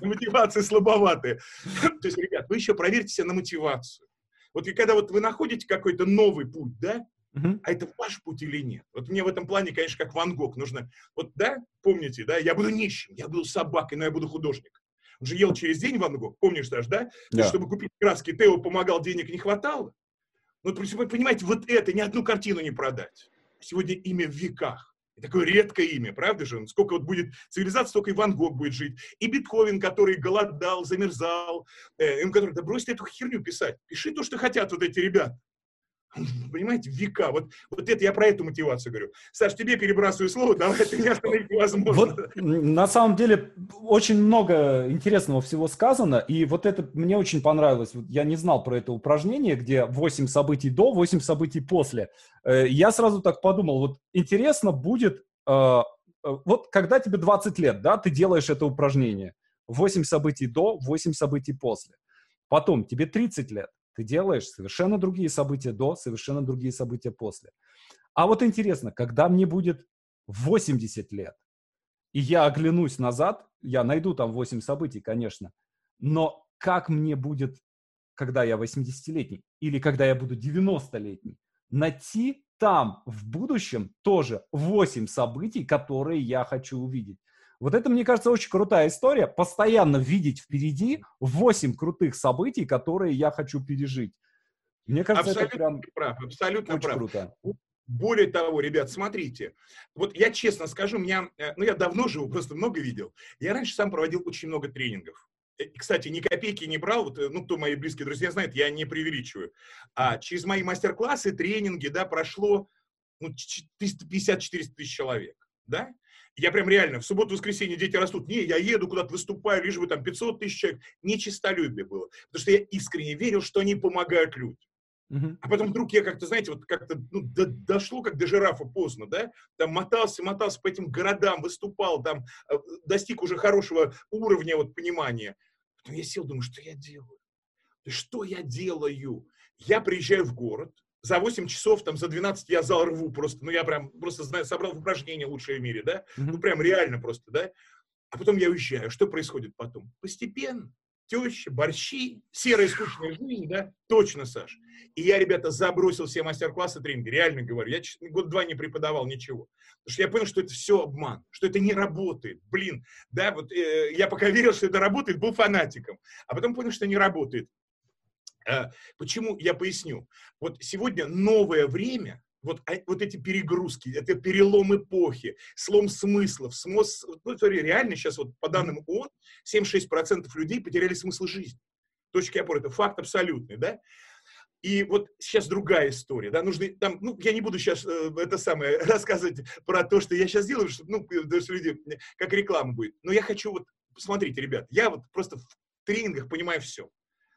Speaker 2: Мотивация слабоватая. То есть, ребят, вы еще проверьте себя на мотивацию. Вот и когда вот вы находите какой-то новый путь, да, Uh-huh. А это ваш путь или нет? Вот мне в этом плане, конечно, как Ван Гог нужно... Вот, да, помните, да, я буду нищим, я буду собакой, но я буду художник. Он же ел через день Ван Гог, помнишь даже, да? Yeah. Чтобы купить краски, Тео помогал, денег не хватало. Ну, понимаете, вот это ни одну картину не продать. Сегодня имя в веках. И такое редкое имя, правда же? Сколько вот будет цивилизация, столько и Ван Гог будет жить. И Бетховен, который голодал, замерзал. Э, им который, да бросьте эту херню писать. Пиши то, что хотят вот эти ребята. Понимаете, века. Вот, вот это я про эту мотивацию говорю. Саш, тебе перебрасываю слово, давай это не остановить невозможно.
Speaker 1: Вот, на самом деле очень много интересного всего сказано, и вот это мне очень понравилось. Я не знал про это упражнение, где 8 событий до, 8 событий после. Э, я сразу так подумал, вот интересно будет, э, э, вот когда тебе 20 лет, да, ты делаешь это упражнение. 8 событий до, 8 событий после. Потом тебе 30 лет ты делаешь совершенно другие события до, совершенно другие события после. А вот интересно, когда мне будет 80 лет, и я оглянусь назад, я найду там 8 событий, конечно, но как мне будет, когда я 80-летний, или когда я буду 90-летний, найти там в будущем тоже 8 событий, которые я хочу увидеть. Вот это, мне кажется, очень крутая история. Постоянно видеть впереди 8 крутых событий, которые я хочу пережить. Мне кажется,
Speaker 2: абсолютно
Speaker 1: это прям
Speaker 2: прав, абсолютно очень прав. круто. Более того, ребят, смотрите, вот я честно скажу, меня, э, ну я давно живу, просто много видел. Я раньше сам проводил очень много тренингов. Э, кстати, ни копейки не брал, вот, э, ну, кто мои близкие друзья знают, я не преувеличиваю. А через мои мастер-классы, тренинги, да, прошло ну, 350-400 тысяч человек, да? Я прям реально, в субботу-воскресенье дети растут. Не, я еду куда-то, выступаю, лишь бы там 500 тысяч человек. Нечистолюбие было. Потому что я искренне верил, что они помогают людям. Uh-huh. А потом вдруг я как-то, знаете, вот как-то ну, до, дошло, как до жирафа поздно, да, там мотался, мотался по этим городам, выступал, там э, достиг уже хорошего уровня вот понимания. Потом я сел, думаю, что я делаю? Что я делаю? Я приезжаю в город, за 8 часов, там, за 12 я зал рву просто, ну, я прям просто знаю, собрал в упражнение лучшее в мире, да, mm-hmm. ну, прям реально просто, да, а потом я уезжаю, что происходит потом? Постепенно, теща, борщи, серая скучная жизнь, да, точно, Саш. И я, ребята, забросил все мастер-классы тренинга, реально говорю, я год-два не преподавал ничего, потому что я понял, что это все обман, что это не работает, блин, да, вот э, я пока верил, что это работает, был фанатиком, а потом понял, что не работает. Э, почему? Я поясню. Вот сегодня новое время, вот, а, вот эти перегрузки, это перелом эпохи, слом смыслов, смос, ну, смотри, реально сейчас вот по данным ООН 7-6% людей потеряли смысл жизни. Точки опоры, это факт абсолютный, да? И вот сейчас другая история, да, нужно там, ну, я не буду сейчас э, это самое рассказывать про то, что я сейчас делаю, что, ну, что люди, как реклама будет. Но я хочу вот, посмотрите, ребят, я вот просто в тренингах понимаю все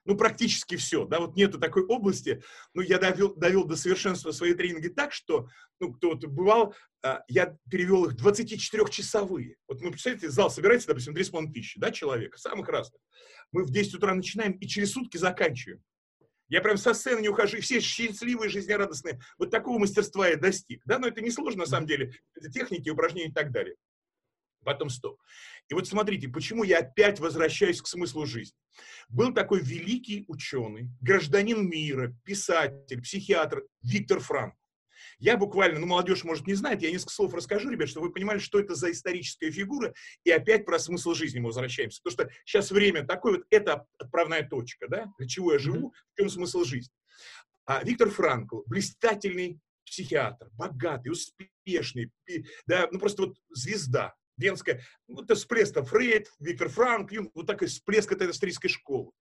Speaker 2: ну, практически все, да, вот нету такой области, ну, я довел, довел до совершенства свои тренинги так, что, ну, кто вот бывал, а, я перевел их 24-часовые. Вот, ну, представляете, зал собирается, допустим, 3,5 тысячи, да, человек, самых разных. Мы в 10 утра начинаем и через сутки заканчиваем. Я прям со сцены не ухожу, и все счастливые, жизнерадостные. Вот такого мастерства я достиг. Да, но это не сложно на самом деле. Это техники, упражнения и так далее. Потом стоп. И вот смотрите, почему я опять возвращаюсь к смыслу жизни. Был такой великий ученый, гражданин мира, писатель, психиатр Виктор Франк. Я буквально, ну, молодежь, может, не знает, я несколько слов расскажу, ребят, чтобы вы понимали, что это за историческая фигура, и опять про смысл жизни мы возвращаемся. Потому что сейчас время такое, вот это отправная точка, да, для чего я живу, в чем смысл жизни. А Виктор Франкл, блистательный психиатр, богатый, успешный, да, ну просто вот звезда, венская, вот это всплеск Фрейд, Виктор Франк, Юнг, вот такой всплеск этой австрийской школы.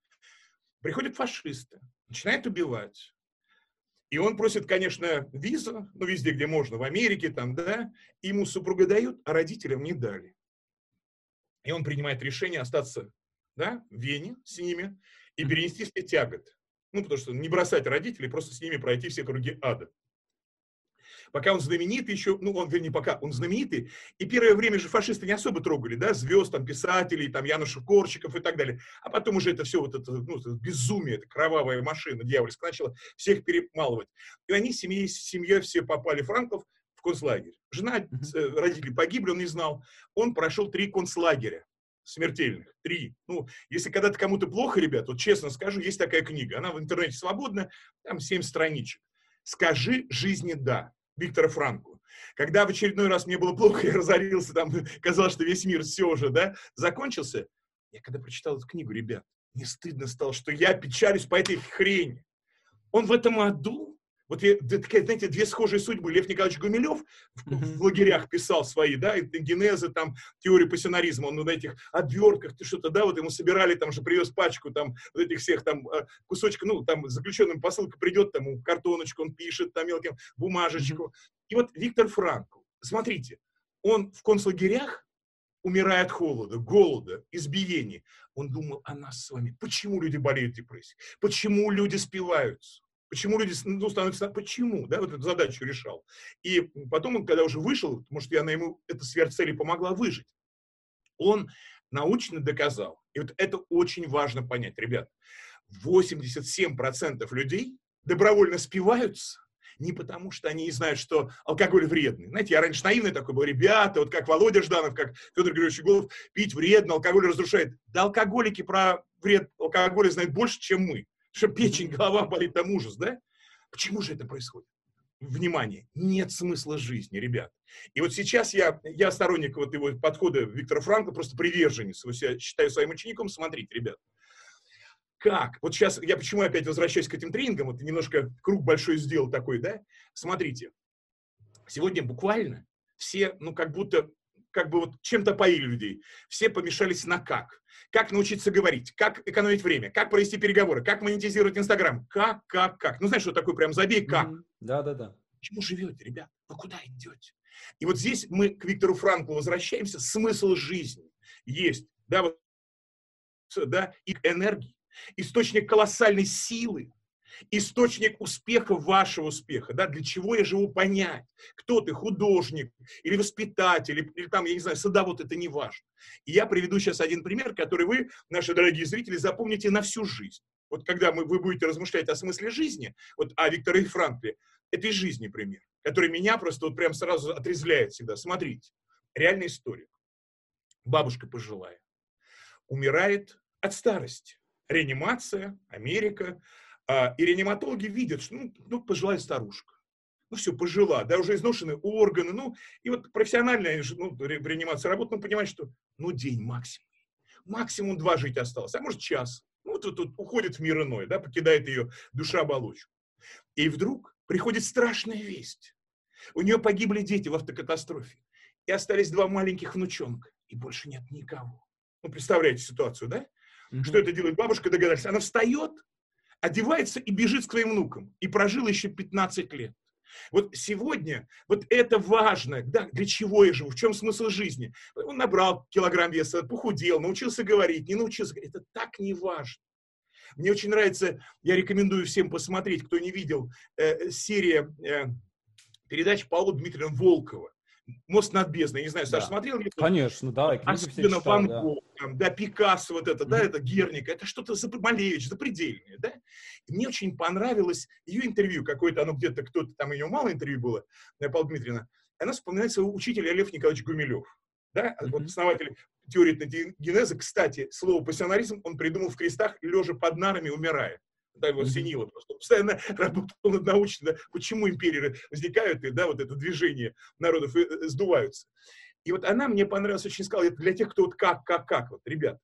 Speaker 2: Приходят фашисты, начинают убивать. И он просит, конечно, визу, ну, везде, где можно, в Америке там, да, ему супруга дают, а родителям не дали. И он принимает решение остаться, да, в Вене с ними и перенести все тяготы. Ну, потому что не бросать родителей, просто с ними пройти все круги ада пока он знаменитый еще, ну, он, вернее, пока он знаменитый, и первое время же фашисты не особо трогали, да, звезд, там, писателей, там, Януша Корчиков и так далее, а потом уже это все вот это, ну, это безумие, это кровавая машина дьявольская начала всех перемалывать. И они семьей, семьей все попали Франков в концлагерь. Жена, mm-hmm. родители погибли, он не знал. Он прошел три концлагеря смертельных. Три. Ну, если когда-то кому-то плохо, ребят, вот честно скажу, есть такая книга, она в интернете свободна, там семь страничек. «Скажи жизни да». Виктора Франку. Когда в очередной раз мне было плохо, я разорился, там казалось, что весь мир все уже, да, закончился. Я когда прочитал эту книгу, ребят, мне стыдно стало, что я печалюсь по этой хрени. Он в этом аду, вот я, знаете, две схожие судьбы. Лев Николаевич Гумилев в, mm-hmm. в лагерях писал свои, да, генезы, там, теорию пассионаризма, он на этих отвертках, что-то, да, вот ему собирали, там же привез пачку, там, вот этих всех, там, а, кусочков, ну, там, заключенным посылка придет, там, картоночку он пишет, там, мелким бумажечку. Mm-hmm. И вот Виктор Франкл, смотрите, он в концлагерях, умирая от холода, голода, избиений, он думал о нас с вами. Почему люди болеют депрессией? Почему люди спиваются? Почему люди ну, становятся... Почему? Да, вот эту задачу решал. И потом он, когда уже вышел, может, я на ему эта сверхцели помогла выжить, он научно доказал, и вот это очень важно понять, ребят, 87% людей добровольно спиваются не потому, что они не знают, что алкоголь вредный. Знаете, я раньше наивный такой был, ребята, вот как Володя Жданов, как Федор Григорьевич Голов, пить вредно, алкоголь разрушает. Да алкоголики про вред алкоголя знают больше, чем мы что печень, голова болит, там ужас, да? Почему же это происходит? Внимание, нет смысла жизни, ребят. И вот сейчас я, я сторонник вот его подхода Виктора Франка, просто приверженец, его себя считаю своим учеником. Смотрите, ребят, как? Вот сейчас я почему опять возвращаюсь к этим тренингам, вот немножко круг большой сделал такой, да? Смотрите, сегодня буквально все, ну, как будто как бы вот чем-то поили людей. Все помешались на как. Как научиться говорить, как экономить время, как провести переговоры, как монетизировать Инстаграм. Как, как, как. Ну, знаешь, что такое прям забей, как.
Speaker 1: Да, да, да.
Speaker 2: Почему живете, ребят? Вы куда идете? И вот здесь мы к Виктору Франклу возвращаемся. Смысл жизни есть, да, вот, да, и энергии, источник колоссальной силы, источник успеха вашего успеха, да, для чего я живу, понять, кто ты, художник или воспитатель, или, или там, я не знаю, садовод, это не важно. И я приведу сейчас один пример, который вы, наши дорогие зрители, запомните на всю жизнь. Вот когда мы, вы будете размышлять о смысле жизни, вот о Викторе Франкле, это из жизни пример, который меня просто вот прям сразу отрезвляет всегда. Смотрите, реальная история. Бабушка пожилая, умирает от старости. Реанимация, Америка, и реаниматологи видят, что ну, ну, пожилая старушка. Ну все, пожила, да, уже изношены органы. Ну, и вот профессиональная ну, реанимация работает, ну, понимает, что ну день максимум. Максимум два жить осталось, а может час. Ну, вот тут уходит в мир иной, да, покидает ее душа оболочку. И вдруг приходит страшная весть. У нее погибли дети в автокатастрофе. И остались два маленьких внучонка. И больше нет никого. Ну, представляете ситуацию, да? Mm-hmm. Что это делает бабушка, догадались. Она встает, одевается и бежит к своим внукам. И прожил еще 15 лет. Вот сегодня, вот это важно, да, для чего я живу, в чем смысл жизни. Он набрал килограмм веса, похудел, научился говорить, не научился говорить. Это так не важно. Мне очень нравится, я рекомендую всем посмотреть, кто не видел, э, серия э, передач Павла Дмитриевна Волкова. «Мост над бездной». Не знаю, Саша, да. смотрел?
Speaker 1: Конечно, да.
Speaker 2: Особенно Ван Гог, да. да, Пикассо, вот это, mm-hmm. да, это Герника. Это что-то за, Малевич, запредельное, да. И мне очень понравилось ее интервью какое-то, оно где-то, кто-то, там у нее мало интервью было, Павла Дмитриевна. Она вспоминает своего учителя Лев Николаевич Гумилев. Да, mm-hmm. вот основатель теории этногенеза. Кстати, слово пассионаризм он придумал в крестах, лежа под нарами, умирая. Да, его осенило просто. Постоянно работал над научно, почему империи возникают, и, да, вот это движение народов э, э, сдуваются. И вот она мне понравилась, очень сказала, это для тех, кто вот как, как, как, вот, ребят.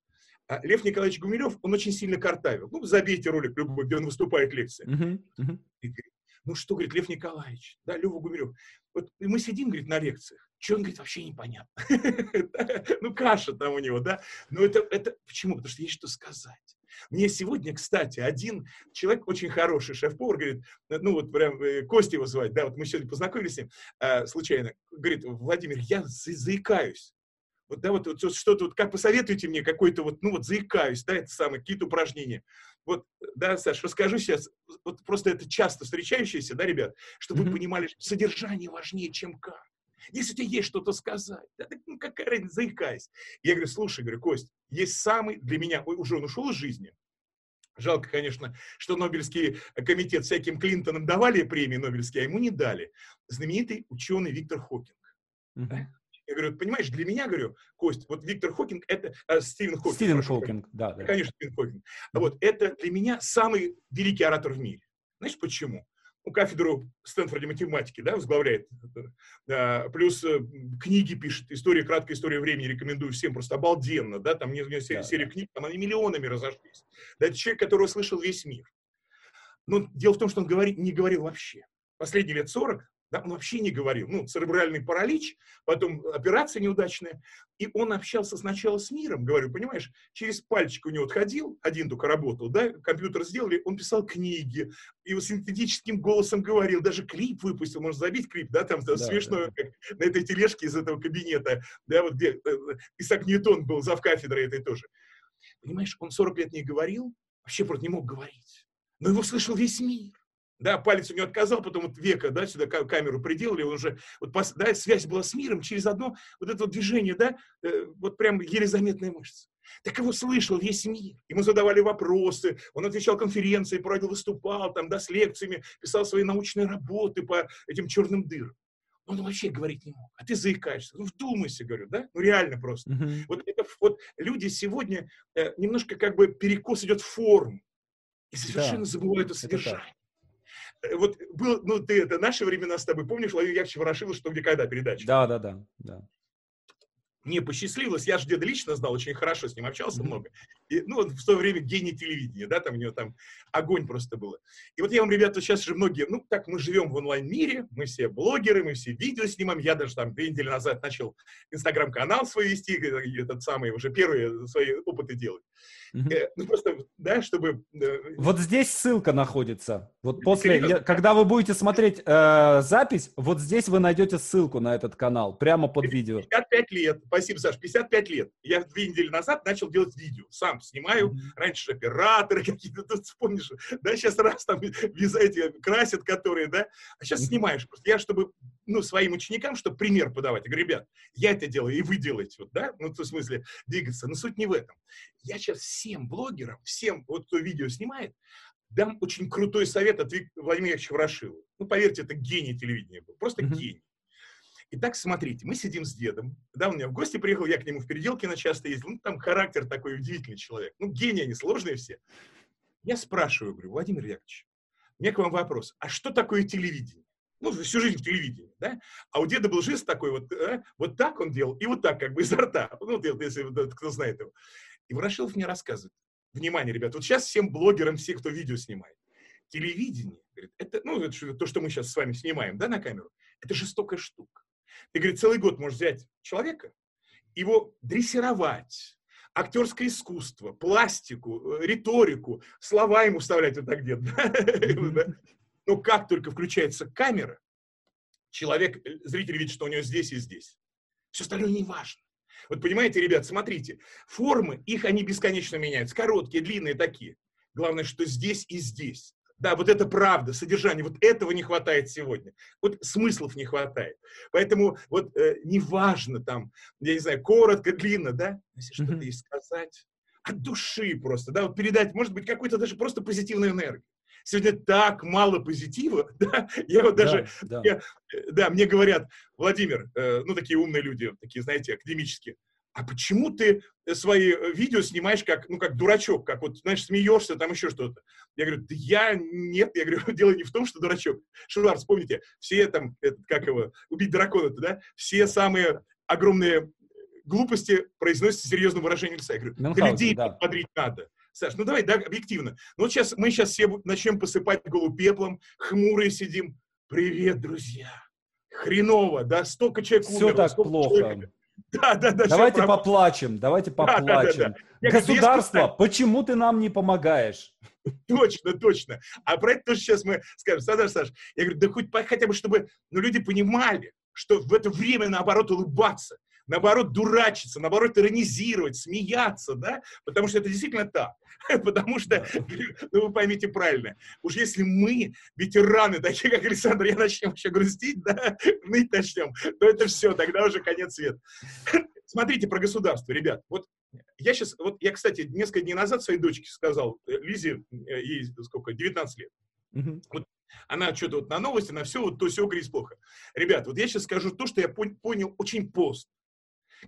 Speaker 2: А Лев Николаевич Гумилев, он очень сильно картавил. Ну, забейте ролик любой, где он выступает лекция. Uh-huh, uh-huh. И говорит, ну что, говорит, Лев Николаевич, да, Лева Гумилев. Вот мы сидим, говорит, на лекциях. Что он говорит, вообще непонятно. Ну, каша там у него, да. Но это, это почему? Потому что есть что сказать. Мне сегодня, кстати, один человек, очень хороший шеф-повар, говорит, ну вот прям э, Костя его звать, да, вот мы сегодня познакомились с ним э, случайно, говорит, Владимир, я заикаюсь. Вот, да, вот, вот что-то, вот, как посоветуйте мне какой-то вот, ну вот заикаюсь, да, это самое, какие-то упражнения. Вот, да, Саш, расскажу сейчас, вот просто это часто встречающееся, да, ребят, чтобы mm-hmm. вы понимали, что содержание важнее, чем как. Если у тебя есть что-то сказать, да, так, ну какая разница, заикайся. Я говорю, слушай, говорю, Кость, есть самый для меня, уже он ушел из жизни, Жалко, конечно, что Нобелевский комитет всяким Клинтонам давали премии Нобелевские, а ему не дали. Знаменитый ученый Виктор Хокинг. Uh-huh. Да? Я говорю, понимаешь, для меня, говорю, Кость, вот Виктор Хокинг, это э, Стивен Хокинг.
Speaker 1: Стивен Хокинг, да,
Speaker 2: да. Конечно, Стивен Хокинг. А вот это для меня самый великий оратор в мире. Знаешь почему? Ну, кафедру в Стэнфорде математики, да, возглавляет. Да, плюс э, книги пишет, история, краткая история времени, рекомендую всем, просто обалденно, да, там у него серия, да, серия книг, там они миллионами разошлись. Да, это человек, которого слышал весь мир. Но дело в том, что он говорит, не говорил вообще. Последние лет 40 да, он вообще не говорил. Ну, церебральный паралич, потом операция неудачная. И он общался сначала с миром, говорю, понимаешь, через пальчик у него отходил, один только работал, да, компьютер сделали, он писал книги, вот синтетическим голосом говорил, даже клип выпустил, можно забить клип, да, там да, смешно, да. Как на этой тележке из этого кабинета, да, вот где э, Исаак Ньютон был зав кафедрой этой тоже. Понимаешь, он 40 лет не говорил, вообще просто не мог говорить. Но его слышал весь мир. Да, палец у него отказал, потом вот века, да, сюда камеру приделали, он уже, вот, да, связь была с миром через одно вот это вот движение, да, э, вот прям еле заметная мышца. Так его слышал весь мир. Ему задавали вопросы, он отвечал конференции, проводил, выступал там, да, с лекциями, писал свои научные работы по этим черным дырам. Он вообще говорить не мог. А ты заикаешься. Ну, вдумайся, говорю, да? Ну, реально просто. Uh-huh. Вот, это, вот люди сегодня э, немножко как бы перекос идет в форму. И совершенно да. забывают о содержании. Вот был, ну, ты это наши времена с тобой, помнишь, Владимир Яковлевич Ворошилов, что где когда передача?
Speaker 1: Да, да, да, да
Speaker 2: мне посчастливилось, я же деда лично знал, очень хорошо с ним общался mm-hmm. много. И, ну, в то время гений телевидения, да, там у него там огонь просто было. И вот я вам, ребята, сейчас же многие, ну, так мы живем в онлайн-мире, мы все блогеры, мы все видео снимаем. Я даже там две недели назад начал инстаграм-канал свой вести, этот самый, уже первые свои опыты делать. Mm-hmm. Ну, просто, да, чтобы... Э,
Speaker 1: вот здесь ссылка находится. Вот после, я, когда вы будете смотреть э, запись, вот здесь вы найдете ссылку на этот канал, прямо под видео.
Speaker 2: 55 лет, Спасибо, Саш. 55 лет. Я две недели назад начал делать видео. Сам снимаю. Mm-hmm. Раньше операторы какие-то, тут вспомнишь, да, сейчас раз там эти красят, которые, да, а сейчас mm-hmm. снимаешь. Просто я, чтобы, ну, своим ученикам, чтобы пример подавать. Я говорю, ребят, я это делаю, и вы делаете, вот, да, ну, в смысле, двигаться. Но суть не в этом. Я сейчас всем блогерам, всем, вот кто видео снимает, дам очень крутой совет от Владимира Ильича Ворошилова. Ну, поверьте, это гений телевидения был. Просто mm-hmm. гений. Итак, смотрите, мы сидим с дедом. Да, у меня в гости приехал, я к нему в Переделкино часто ездил. Ну, там характер такой удивительный человек. Ну, гении они, сложные все. Я спрашиваю, говорю, Владимир Яковлевич, у меня к вам вопрос. А что такое телевидение? Ну, всю жизнь в телевидении, да? А у деда был жест такой, вот, а, вот так он делал, и вот так, как бы изо рта. Ну, если кто знает его. И Ворошилов мне рассказывает. Внимание, ребят, вот сейчас всем блогерам, все, кто видео снимает. Телевидение, говорит, это, ну, это, то, что мы сейчас с вами снимаем, да, на камеру, это жестокая штука. Ты, говорит, целый год можешь взять человека, его дрессировать, актерское искусство, пластику, э, риторику, слова ему вставлять вот так где-то. Но как только включается камера, человек, э, зритель видит, что у него здесь и здесь. Все остальное не важно. Вот понимаете, ребят, смотрите, формы, их они бесконечно меняются, короткие, длинные такие. Главное, что здесь и здесь. Да, вот это правда, содержание, вот этого не хватает сегодня. Вот смыслов не хватает. Поэтому вот э, неважно там, я не знаю, коротко, длинно, да, если что-то mm-hmm. есть сказать, от души просто, да, вот передать, может быть, какую-то даже просто позитивную энергию. Сегодня так мало позитива, да, я вот даже, да, да. Я, э, да мне говорят, Владимир, э, ну, такие умные люди, такие, знаете, академические, а почему ты свои э, видео снимаешь как, ну, как дурачок, как вот, знаешь, смеешься, там еще что-то. Я говорю, да я, нет, я говорю, дело не в том, что дурачок. Шуар, вспомните, все там, это, как его, убить дракона-то, да, все самые огромные глупости произносятся серьезным выражением лица. Я говорю, да людей да. подбодрить надо. Саш, ну давай, да, объективно. Ну вот сейчас, мы сейчас все начнем посыпать голову пеплом, хмурые сидим. Привет, друзья. Хреново, да, столько человек
Speaker 1: Все умерло, так плохо. Человек... Да, да, да. Давайте поплачем, давайте поплачем. Да, да, да, да. Государство, говорю, почему ты нам не помогаешь?
Speaker 2: Точно, точно. А про это тоже сейчас мы скажем. Саша, Саш, я говорю, да хоть хотя бы, чтобы ну, люди понимали, что в это время, наоборот, улыбаться, наоборот, дурачиться, наоборот, иронизировать, смеяться, да, потому что это действительно так. Потому что, ну вы поймите правильно, уж если мы, ветераны, такие как Александр, я начнем еще грустить, да, ныть начнем, то это все, тогда уже конец света. Смотрите про государство, ребят. Вот я сейчас, вот я, кстати, несколько дней назад своей дочке сказал, э, Лизе, э, ей сколько, 19 лет. Вот она что-то вот на новости, на все, вот то все говорит плохо. Ребят, вот я сейчас скажу то, что я понял очень поздно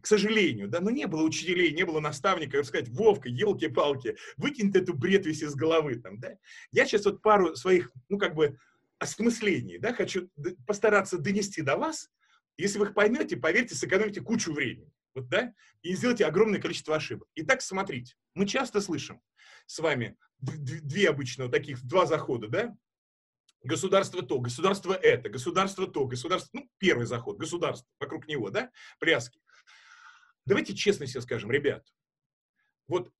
Speaker 2: к сожалению, да, но не было учителей, не было наставника, сказать, Вовка, елки-палки, выкинь эту бред весь из головы, там, да. Я сейчас вот пару своих, ну, как бы, осмыслений, да, хочу постараться донести до вас, если вы их поймете, поверьте, сэкономите кучу времени, вот, да, и сделайте огромное количество ошибок. Итак, смотрите, мы часто слышим с вами две обычно вот таких, два захода, да, государство то, государство это, государство то, государство, ну, первый заход, государство, вокруг него, да, пляски. Давайте честно себе скажем, ребят, вот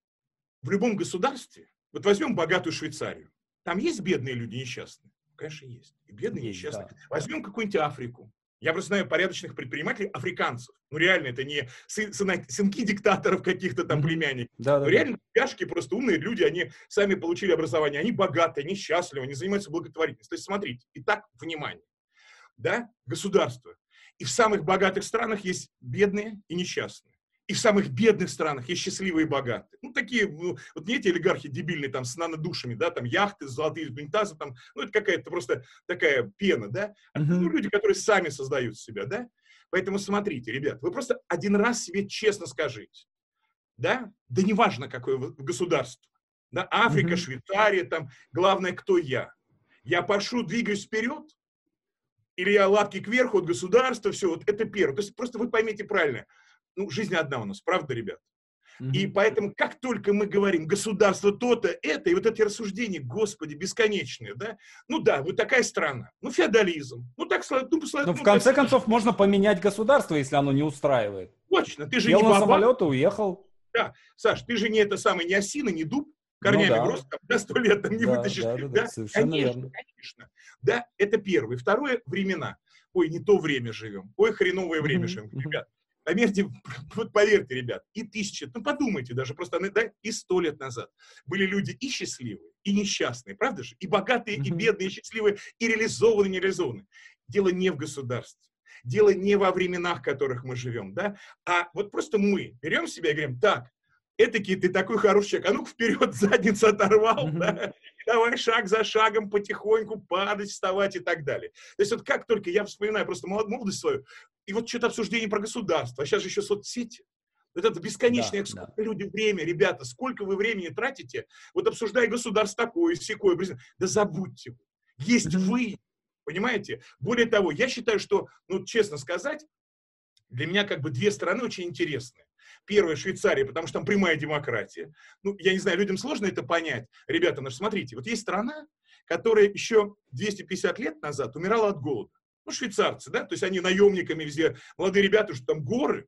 Speaker 2: в любом государстве, вот возьмем богатую Швейцарию, там есть бедные люди несчастные? Конечно, есть. И бедные есть, несчастные. Да. Возьмем какую-нибудь Африку. Я просто знаю порядочных предпринимателей, африканцев. Ну, реально, это не сына, сынки диктаторов каких-то там племянников. Да, да, ну, реально, пяшки, просто умные люди, они сами получили образование, они богатые, они счастливы, они занимаются благотворительностью. То есть, смотрите, итак, внимание. Да, государство. И в самых богатых странах есть бедные и несчастные. И в самых бедных странах есть счастливые и богатые. Ну, такие, ну, вот не эти олигархи дебильные, там, с нанодушами, да, там, яхты, золотые унитазы, там, ну, это какая-то просто такая пена, да. А, ну, люди, которые сами создают себя, да. Поэтому смотрите, ребят, вы просто один раз себе честно скажите, да, да неважно, какое государство, да, Африка, Швейцария, там, главное, кто я. Я пошу, двигаюсь вперед, или я лапки кверху от государства, все, вот это первое. То есть просто вы поймите правильно – ну, жизнь одна у нас, правда, ребят? Mm-hmm. И поэтому, как только мы говорим, государство то-то, это, и вот эти рассуждения, господи, бесконечные, да? Ну да, вот такая страна, ну феодализм, ну так, ну,
Speaker 1: ну, ну в конце так, концов, можно поменять государство, если оно не устраивает.
Speaker 2: Точно, ты же
Speaker 1: Сел не на самолет и уехал.
Speaker 2: Да, Саш, ты же не это самое, не осина, не дуб, корнями ну, да. гроз, там, да, сто лет там не да, вытащишь. Да, да, да, да? Совершенно конечно, верно. конечно. Да, это первое. Второе, времена. Ой, не то время живем. Ой, хреновое время mm-hmm. живем. Ребят, Поверьте, вот поверьте, ребят, и тысячи, ну подумайте даже, просто да, и сто лет назад были люди и счастливые, и несчастные, правда же? И богатые, и бедные, и счастливые, и реализованные, и нереализованные. Дело не в государстве. Дело не во временах, в которых мы живем, да, а вот просто мы берем себя и говорим, так, этакий ты такой хороший человек, а ну-ка вперед, задницу оторвал, да, давай шаг за шагом потихоньку падать, вставать и так далее. То есть вот как только я вспоминаю просто молодость свою, и вот что-то обсуждение про государство, а сейчас же еще соцсети, вот это бесконечное, да, сколько да. люди время, ребята, сколько вы времени тратите, вот обсуждая государство такое, секое, да забудьте, есть вы, понимаете? Более того, я считаю, что, ну, честно сказать, для меня как бы две стороны очень интересные. Первая Швейцария, потому что там прямая демократия. Ну, я не знаю, людям сложно это понять. Ребята, ну, смотрите, вот есть страна, которая еще 250 лет назад умирала от голода ну, швейцарцы, да, то есть они наемниками везде, молодые ребята, что там горы,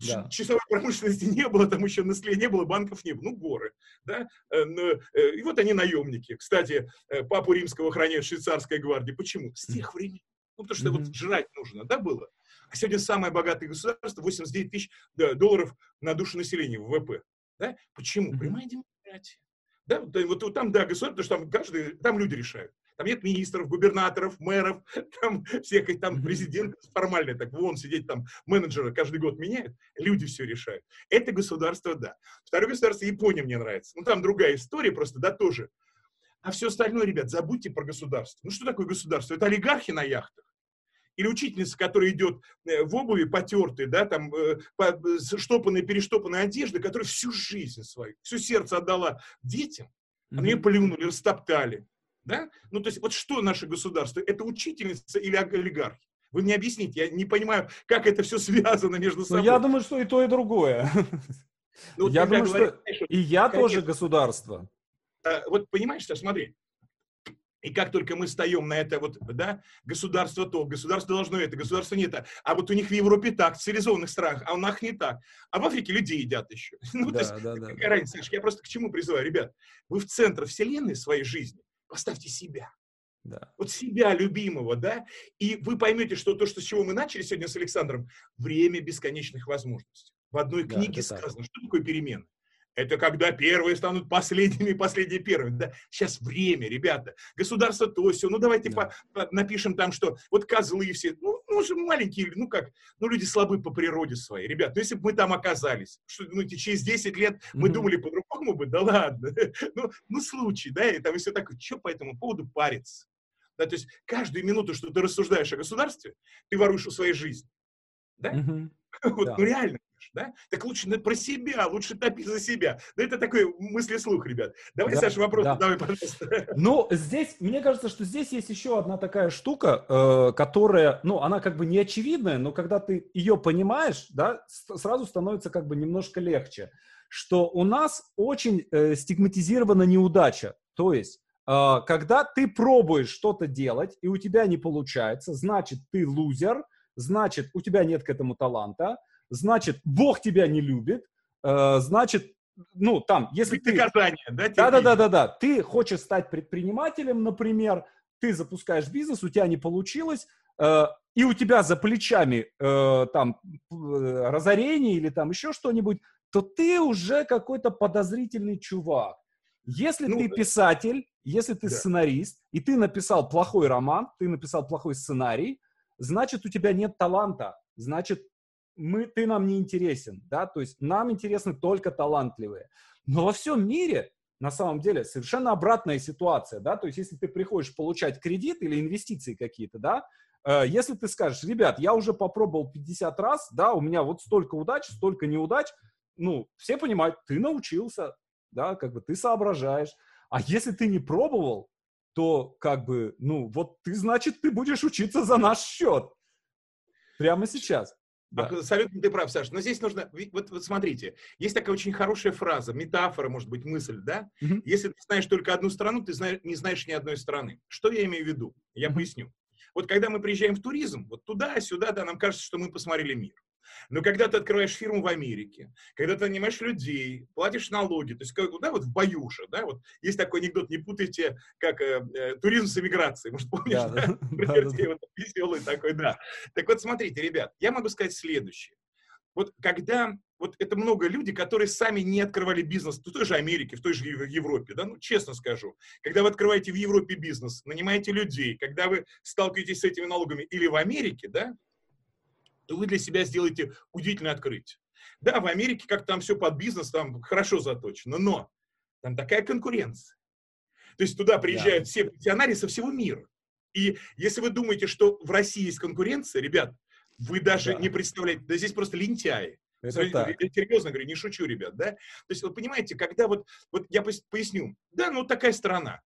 Speaker 2: да. часовой промышленности не было, там еще наследия не было, банков не было, ну, горы, да, э, э, и вот они наемники. Кстати, э, папу римского хранит швейцарская гвардия. Почему? С тех времен. Ну, потому что mm-hmm. вот жрать нужно, да, было. А сегодня самое богатое государство, 89 тысяч долларов на душу населения, ВВП. Да? Почему? Mm-hmm. Прямая демократия. Да, вот, вот там, да, государство, потому что там каждый, там люди решают. Там нет министров, губернаторов, мэров, там всех там президент формально так вон сидеть там менеджеры каждый год меняют, люди все решают. Это государство, да. Второе государство Япония мне нравится. Ну там другая история просто, да, тоже. А все остальное, ребят, забудьте про государство. Ну что такое государство? Это олигархи на яхтах. Или учительница, которая идет э, в обуви потертой, да, там, э, штопанной, перештопанной одежды, которая всю жизнь свою, все сердце отдала детям, mm-hmm. они ее плюнули, растоптали. Да? Ну, то есть, вот что наше государство? Это учительница или олигархи? Вы мне объясните, я не понимаю, как это все связано между ну, собой.
Speaker 1: Но я думаю, что и то, и другое. Ну, я думаю, что и я конечно, тоже государство.
Speaker 2: А, вот понимаешь, что, смотри, и как только мы встаем на это, вот, да, государство то, государство должно это, государство не это, а вот у них в Европе так, в цивилизованных странах, а у нас не так. А в Африке люди едят еще. Ну, да, то есть, да, да, какая да. разница, я просто к чему призываю, ребят, вы в центр вселенной своей жизни поставьте себя. Да. Вот себя любимого, да, и вы поймете, что то, что с чего мы начали сегодня с Александром, время бесконечных возможностей. В одной книге да, сказано, так. что такое перемены. Это когда первые станут последними, последние первыми. Да? Сейчас время, ребята. Государство то все. Ну, давайте да. по, по, напишем там, что вот козлы все. Ну, ну, же маленькие, ну как, ну, люди слабы по природе своей. Ребят, ну, если бы мы там оказались, что, ну, через 10 лет мы mm-hmm. думали по-другому бы, да ладно. ну, ну, случай, да, и там все такое. Что по этому поводу париться? Да, то есть каждую минуту, что ты рассуждаешь о государстве, ты воруешь у своей жизни. Да? Mm-hmm. вот, да. Ну, реально да? Так лучше про себя, лучше топи за себя. Да это такой мысли-слух, ребят. Давай, да, Саша, вопрос да. давай, пожалуйста.
Speaker 1: Ну, здесь, мне кажется, что здесь есть еще одна такая штука, э, которая, ну, она как бы не очевидная, но когда ты ее понимаешь, да, сразу становится как бы немножко легче, что у нас очень э, стигматизирована неудача. То есть э, когда ты пробуешь что-то делать, и у тебя не получается, значит, ты лузер, значит, у тебя нет к этому таланта, значит, Бог тебя не любит, э, значит, ну, там, если ты...
Speaker 2: Наказание, да?
Speaker 1: Да-да-да-да-да. Ты хочешь стать предпринимателем, например, ты запускаешь бизнес, у тебя не получилось, э, и у тебя за плечами э, там разорение или там еще что-нибудь, то ты уже какой-то подозрительный чувак. Если ну, ты писатель, если ты да. сценарист, и ты написал плохой роман, ты написал плохой сценарий, значит, у тебя нет таланта. Значит, мы, ты нам не интересен, да, то есть нам интересны только талантливые. Но во всем мире на самом деле совершенно обратная ситуация, да, то есть если ты приходишь получать кредит или инвестиции какие-то, да, э, если ты скажешь, ребят, я уже попробовал 50 раз, да, у меня вот столько удач, столько неудач, ну, все понимают, ты научился, да, как бы ты соображаешь. А если ты не пробовал, то как бы, ну, вот ты, значит, ты будешь учиться за наш счет. Прямо сейчас.
Speaker 2: Да. Абсолютно ты прав, Саша. Но здесь нужно, вот, вот смотрите, есть такая очень хорошая фраза, метафора, может быть, мысль, да? Угу. Если ты знаешь только одну страну, ты знаешь, не знаешь ни одной страны. Что я имею в виду? Я угу. поясню. Вот когда мы приезжаем в туризм, вот туда-сюда, да, нам кажется, что мы посмотрели мир. Но когда ты открываешь фирму в Америке, когда ты нанимаешь людей, платишь налоги, то есть, да, вот в Баюше, да, вот есть такой анекдот, не путайте, как э, э, туризм с эмиграцией, может, помнишь, да, да? да, да, вот, веселый такой, да. Так вот, смотрите, ребят, я могу сказать следующее. Вот когда, вот это много людей, которые сами не открывали бизнес в той же Америке, в той же Европе, да, ну, честно скажу. Когда вы открываете в Европе бизнес, нанимаете людей, когда вы сталкиваетесь с этими налогами или в Америке, да, то вы для себя сделаете удивительное открытие. Да, в Америке как там все под бизнес, там хорошо заточено, но там такая конкуренция. То есть туда приезжают да. все пенсионеры со всего мира. И если вы думаете, что в России есть конкуренция, ребят, вы даже да. не представляете, да здесь просто лентяи. Это так. Я серьезно говорю, не шучу, ребят, да? То есть, вы понимаете, когда вот, вот я поясню, да, ну такая страна.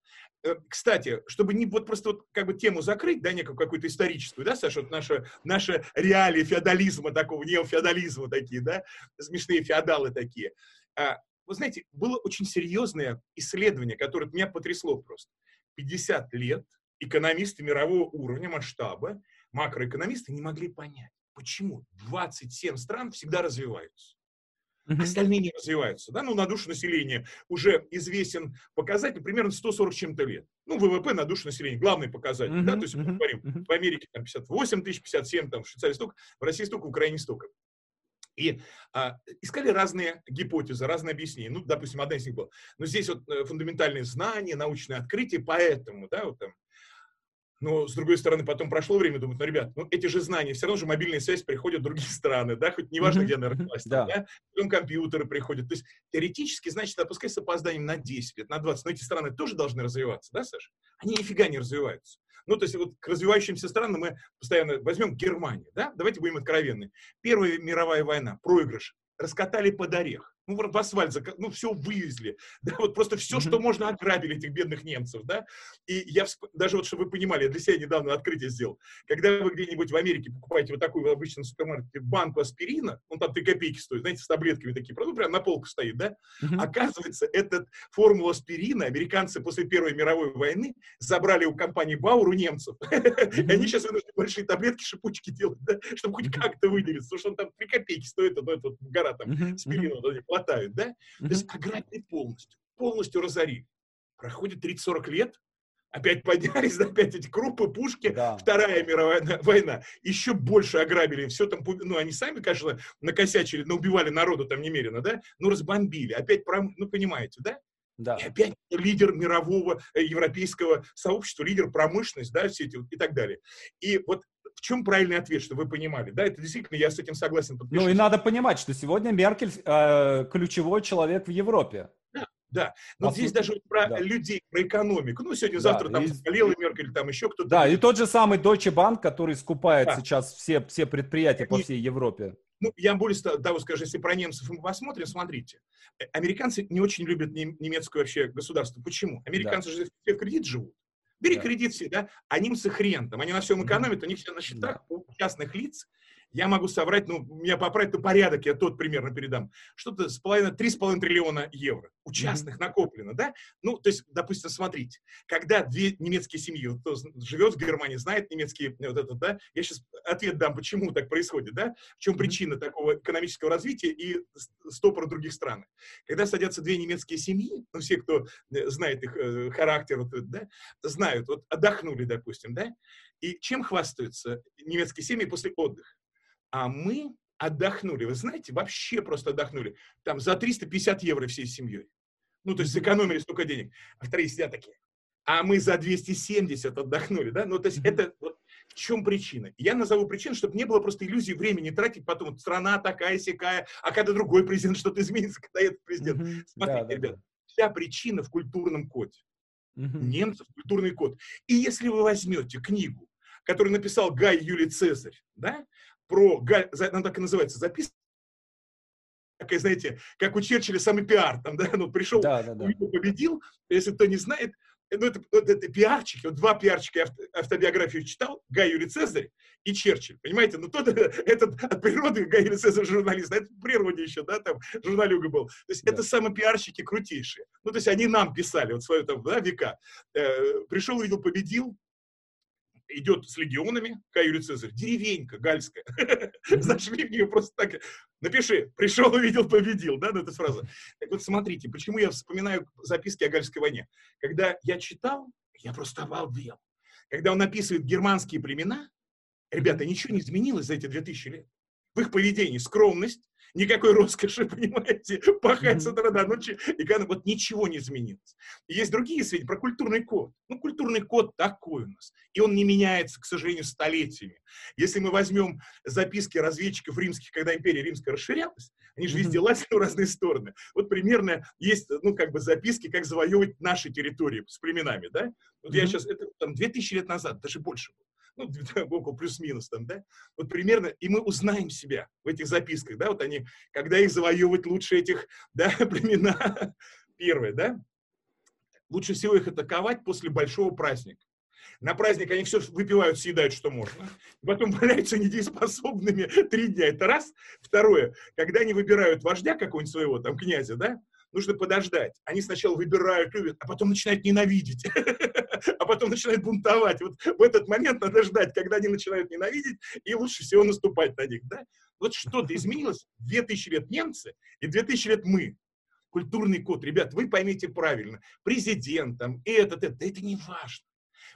Speaker 2: Э, кстати, чтобы не вот просто вот как бы тему закрыть, да, некую какую-то историческую, да, Саша, вот наша, наша реалии феодализма такого, неофеодализма такие, да, смешные феодалы такие. А, вы знаете, было очень серьезное исследование, которое меня потрясло просто. 50 лет экономисты мирового уровня, масштаба, макроэкономисты не могли понять, почему 27 стран всегда развиваются. Остальные не развиваются. Да? Ну, на душу населения уже известен показатель примерно 140 чем-то лет. Ну, ВВП на душу населения, главный показатель. Да? То есть мы говорим, mm-hmm. в Америке там 58 тысяч, 57, там, в Швейцарии столько, в России столько, в Украине столько. И а, искали разные гипотезы, разные объяснения. Ну, допустим, одна из них была. Но здесь вот э, фундаментальные знания, научные открытия, поэтому, да, вот там. Но, с другой стороны, потом прошло время, думают, ну, ребят, ну, эти же знания, все равно же мобильная связь приходит в другие страны, да, хоть неважно, где она родилась, да. да, потом компьютеры приходят. То есть, теоретически, значит, опускай с опозданием на 10 лет, на 20, но эти страны тоже должны развиваться, да, Саша? Они нифига не развиваются. Ну, то есть вот к развивающимся странам мы постоянно возьмем Германию, да, давайте будем откровенны. Первая мировая война, проигрыш, раскатали под орех ну, в асфальт, ну, все вывезли, да, вот просто все, что можно, ограбили этих бедных немцев, да, и я, даже вот, чтобы вы понимали, я для себя недавно открытие сделал, когда вы где-нибудь в Америке покупаете вот такую в обычном супермаркете банку аспирина, он там 3 копейки стоит, знаете, с таблетками такие, ну, прям на полку стоит, да, оказывается, этот формулу аспирина американцы после Первой мировой войны забрали у компании Бауэр у немцев, и они сейчас вынуждены большие таблетки, шипучки делать, да, чтобы хоть как-то выделиться, потому что он там 3 копейки стоит, ну, это гора там аспирина, хватают, да? То есть ограбили полностью, полностью разорили. Проходит 30-40 лет, опять поднялись, опять эти крупы, пушки, да. Вторая мировая война, еще больше ограбили, все там, ну, они сами, конечно, накосячили, но убивали народу там немерено, да, ну, разбомбили, опять, пром... ну, понимаете, да? Да. И опять лидер мирового э, европейского сообщества, лидер промышленности, да, все эти и так далее. И вот в чем правильный ответ, что вы понимали? Да, это действительно, я с этим согласен.
Speaker 1: Подпишусь. Ну и надо понимать, что сегодня Меркель э, ключевой человек в Европе.
Speaker 2: Да, да. Но здесь даже про да. людей, про экономику. Ну, сегодня-завтра да, там и... Меркель, там еще кто-то.
Speaker 1: Да, и тот же самый Deutsche Bank, который скупает да. сейчас все, все предприятия Они... по всей Европе.
Speaker 2: Ну, я более того скажу, если про немцев мы посмотрим, смотрите. Американцы не очень любят немецкое вообще государство. Почему? Американцы да. же все в кредит живут. Бери да. кредит все, да, а немцы хрен там, они на всем экономят, у них все на счетах да. у частных лиц, я могу соврать, ну, меня поправить, то порядок, я тот примерно передам, что-то с половиной, три с половиной триллиона евро у частных mm-hmm. накоплено, да? Ну, то есть, допустим, смотрите, когда две немецкие семьи, кто живет в Германии, знает немецкий, вот это, да, я сейчас ответ дам, почему так происходит, да, в чем mm-hmm. причина такого экономического развития и стопора других стран. Когда садятся две немецкие семьи, ну, все, кто э, знает их э, характер, вот, да, знают, вот отдохнули, допустим, да, и чем хвастаются немецкие семьи после отдыха? А мы отдохнули, вы знаете, вообще просто отдохнули. Там за 350 евро всей семьей. Ну, то есть сэкономили столько денег. А вторые сидят такие. А мы за 270 отдохнули, да? Ну, то есть это вот в чем причина? Я назову причину, чтобы не было просто иллюзии времени тратить потом. Страна такая, сякая, а когда другой президент что-то изменится, когда этот президент. Mm-hmm. Смотрите, да, ребят, да. вся причина в культурном коде. Mm-hmm. Немцев культурный код. И если вы возьмете книгу, которую написал Гай Юлий Цезарь, да, про, она так и называется, записка, такая, знаете, как у Черчилля самый пиар, там, да, ну, пришел, да, да, да. победил, если кто не знает, ну, это, это, это пиарчики, вот два пиарчика авто, автобиографию читал, Гай Юрий Цезарь и Черчилль, понимаете, ну, тот, этот от природы Гай Юрий Цезарь журналист, а это в природе еще, да, там, журналюга был, то есть да. это самые пиарщики крутейшие, ну, то есть они нам писали, вот свою там, да, века, э, пришел, увидел, победил, идет с легионами, Кай Юлий Цезарь, деревенька гальская. Зашли в нее просто так. Напиши, пришел, увидел, победил, да, ну, эта фраза. Так вот, смотрите, почему я вспоминаю записки о Гальской войне. Когда я читал, я просто обалдел. Когда он описывает германские племена, ребята, ничего не изменилось за эти 2000 лет. В их поведении скромность, никакой роскоши, понимаете, пахать с утра до ночи, и когда вот ничего не изменилось. Есть другие сведения про культурный код. Ну, культурный код такой у нас, и он не меняется, к сожалению, столетиями. Если мы возьмем записки разведчиков римских, когда империя римская расширялась, они же везде лазили в разные стороны. Вот примерно есть, ну, как бы записки, как завоевывать наши территории с племенами, да? Вот я сейчас, это там 2000 лет назад, даже больше было ну, около плюс-минус там, да, вот примерно, и мы узнаем себя в этих записках, да, вот они, когда их завоевывать лучше этих, да, племена, первое, да, лучше всего их атаковать после большого праздника. На праздник они все выпивают, съедают, что можно. Потом валяются недееспособными три дня. Это раз. Второе, когда они выбирают вождя какого-нибудь своего, там, князя, да, нужно подождать. Они сначала выбирают, любят, а потом начинают ненавидеть, а потом начинают бунтовать. Вот в этот момент надо ждать, когда они начинают ненавидеть, и лучше всего наступать на них. Да? Вот что-то изменилось. 2000 лет немцы и 2000 лет мы. Культурный код. Ребят, вы поймите правильно. Президент, там, этот, это, это не важно.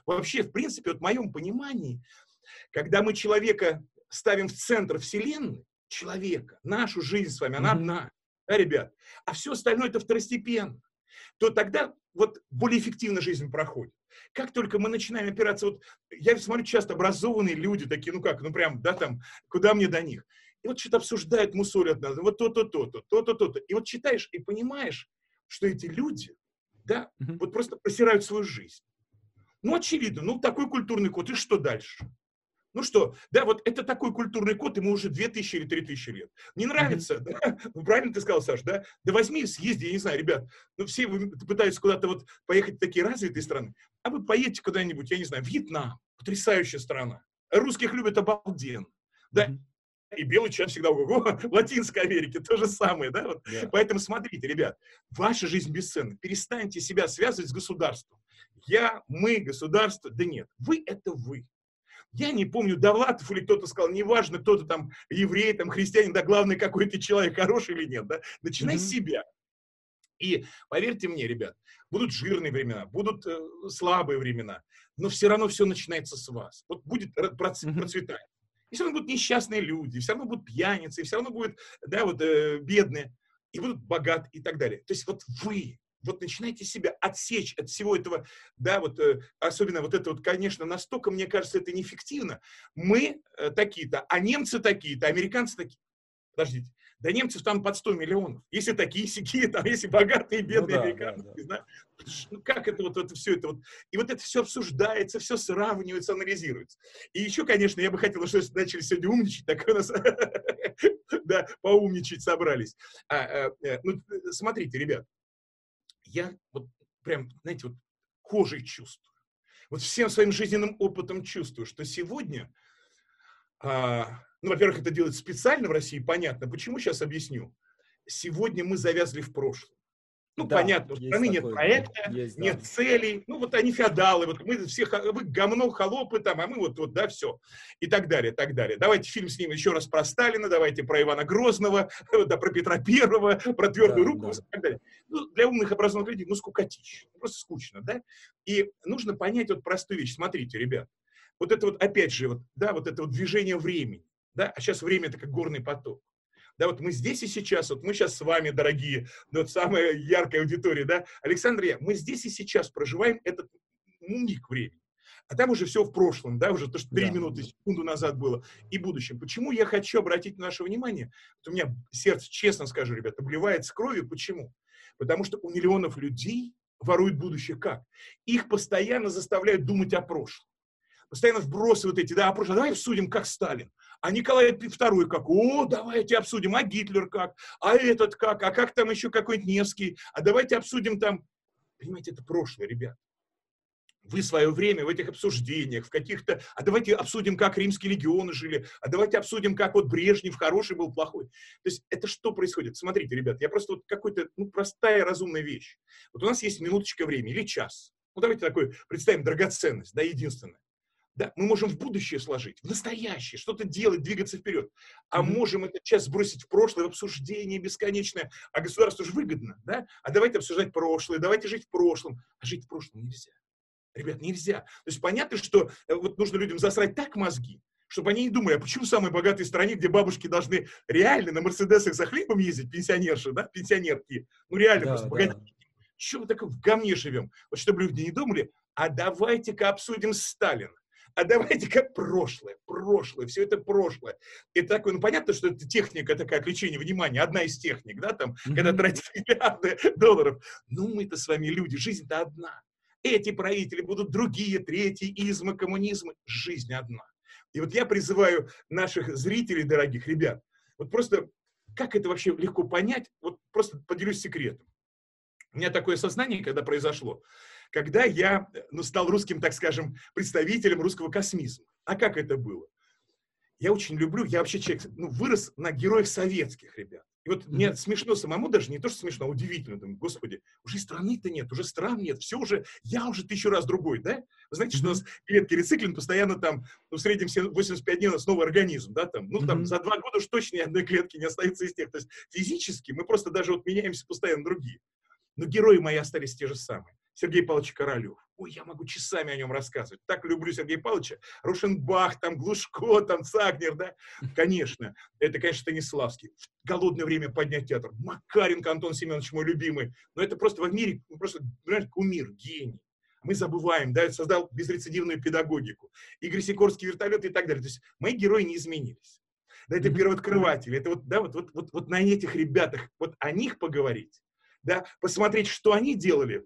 Speaker 2: Вообще, в принципе, вот в моем понимании, когда мы человека ставим в центр Вселенной, человека, нашу жизнь с вами, она одна да, ребят, а все остальное это второстепенно, то тогда вот более эффективно жизнь проходит. Как только мы начинаем опираться, вот я смотрю часто образованные люди такие, ну как, ну прям, да, там, куда мне до них? И вот что-то обсуждают, мусолят нас, вот то-то, то-то, то-то, то-то. И вот читаешь и понимаешь, что эти люди, да, mm-hmm. вот просто просирают свою жизнь. Ну, очевидно, ну, такой культурный код, и что дальше? Ну что, да, вот это такой культурный код, ему уже 2000 или 3000 лет. Не нравится, mm-hmm. да? Ну, правильно ты сказал, Саш, да? Да возьми, съезди, я не знаю, ребят, ну все пытаются куда-то вот поехать в такие развитые страны, а вы поедете куда-нибудь, я не знаю, Вьетнам, потрясающая страна. Русских любят обалденно. Да, mm-hmm и белый человек всегда ого, в Латинской Америке то же самое, да? Вот. Yeah. Поэтому смотрите, ребят, ваша жизнь бесценна. Перестаньте себя связывать с государством. Я, мы, государство, да нет, вы это вы. Я не помню, Довлатов или кто-то сказал, неважно, кто-то там еврей, там христианин, да, главное, какой ты человек, хороший или нет, да, начинай mm-hmm. с себя. И поверьте мне, ребят, будут жирные времена, будут э, слабые времена, но все равно все начинается с вас. Вот будет процветание. И все равно будут несчастные люди, все равно будут пьяницы, все равно будут, да, вот, э, бедные, и будут богаты и так далее. То есть вот вы, вот начинайте себя отсечь от всего этого, да, вот, э, особенно вот это вот, конечно, настолько, мне кажется, это неэффективно. Мы э, такие-то, а немцы такие-то, американцы такие. Подождите, да немцев там под 100 миллионов. Если такие сякие, там, если богатые, ну бедные ну, да, американцы, да, да. Ну, как это вот это все это вот. И вот это все обсуждается, все сравнивается, анализируется. И еще, конечно, я бы хотел, что начали сегодня умничать, так у нас, да, поумничать собрались. А, а, ну, смотрите, ребят, я вот прям, знаете, вот кожей чувствую. Вот всем своим жизненным опытом чувствую, что сегодня а, ну, во-первых, это делать специально в России, понятно. Почему, сейчас объясню. Сегодня мы завязли в прошлом. Ну, да, понятно, у страны нет проекта, есть, нет да. целей. Ну, вот они феодалы, вот мы все, вы говно, холопы там, а мы вот, вот, да, все. И так далее, так далее. Давайте фильм с ним еще раз про Сталина, давайте про Ивана Грозного, да, про Петра Первого, про твердую да, руку да. и так далее. Ну, для умных образованных людей, ну, скукотища. Просто скучно, да? И нужно понять вот простую вещь. Смотрите, ребят, вот это вот, опять же, вот, да, вот это вот движение времени да, а сейчас время это как горный поток. Да, вот мы здесь и сейчас, вот мы сейчас с вами, дорогие, ну, вот самая яркая аудитория, да, Александр я, мы здесь и сейчас проживаем этот миг времени. А там уже все в прошлом, да, уже то, что три да. минуты, секунду назад было, и будущем. Почему я хочу обратить наше внимание? Вот у меня сердце, честно скажу, ребята, обливается кровью. Почему? Потому что у миллионов людей воруют будущее как? Их постоянно заставляют думать о прошлом. Постоянно вбрасывают эти, да, о прошлом. Давай обсудим, как Сталин. А Николай II как? О, давайте обсудим. А Гитлер как? А этот как? А как там еще какой-нибудь Невский? А давайте обсудим там... Понимаете, это прошлое, ребят. Вы свое время в этих обсуждениях, в каких-то... А давайте обсудим, как римские легионы жили. А давайте обсудим, как вот Брежнев хороший был, плохой. То есть это что происходит? Смотрите, ребят, я просто вот какой-то, ну, простая, разумная вещь. Вот у нас есть минуточка времени или час. Ну, давайте такой представим драгоценность, да, единственное. Да, мы можем в будущее сложить, в настоящее, что-то делать, двигаться вперед. А mm-hmm. можем это сейчас сбросить в прошлое, в обсуждение бесконечное. А государству же выгодно, да? А давайте обсуждать прошлое, давайте жить в прошлом. А жить в прошлом нельзя. Ребят, нельзя. То есть понятно, что э, вот нужно людям засрать так мозги, чтобы они не думали, а почему в самой богатой стране, где бабушки должны реально на Мерседесах за хлебом ездить, пенсионерши, да, пенсионерки, ну реально да, просто да. Чего мы так в говне живем? Вот чтобы люди не думали, а давайте-ка обсудим Сталина а давайте-ка прошлое, прошлое, все это прошлое. И такое, ну понятно, что это техника такая отвлечения внимания, одна из техник, да, там, mm-hmm. когда тратят миллиарды долларов. Ну мы-то с вами люди, жизнь-то одна. Эти правители будут другие, третьи, измы, коммунизмы. Жизнь одна. И вот я призываю наших зрителей, дорогих ребят, вот просто как это вообще легко понять, вот просто поделюсь секретом. У меня такое сознание, когда произошло когда я ну, стал русским, так скажем, представителем русского космизма. А как это было? Я очень люблю, я вообще человек, ну, вырос на героях советских, ребят. И вот mm-hmm. мне смешно самому даже, не то, что смешно, а удивительно. Думаю, господи, уже страны-то нет, уже стран нет, все уже, я уже тысячу раз другой, да? Вы знаете, mm-hmm. что у нас клетки рециклинг постоянно там, ну, в среднем 85 дней у нас новый организм, да, там, ну, mm-hmm. там, за два года уж точно ни одной клетки не остается из тех. То есть физически мы просто даже вот меняемся постоянно другие. Но герои мои остались те же самые. Сергей Павлович Королев. Ой, я могу часами о нем рассказывать. Так люблю Сергея Павловича. Рушенбах, там, Глушко, там, Цагнер, да? Конечно, это, конечно, Станиславский. В голодное время поднять театр. Макаренко Антон Семенович, мой любимый. Но это просто в мире, ну, просто, знаешь, кумир, гений. Мы забываем, да, создал безрецидивную педагогику, Игорь Сикорский вертолет и так далее. То есть мои герои не изменились. Да, это первооткрыватели. Это вот, да, вот, вот, вот, вот на этих ребятах, вот о них поговорить, да, посмотреть, что они делали.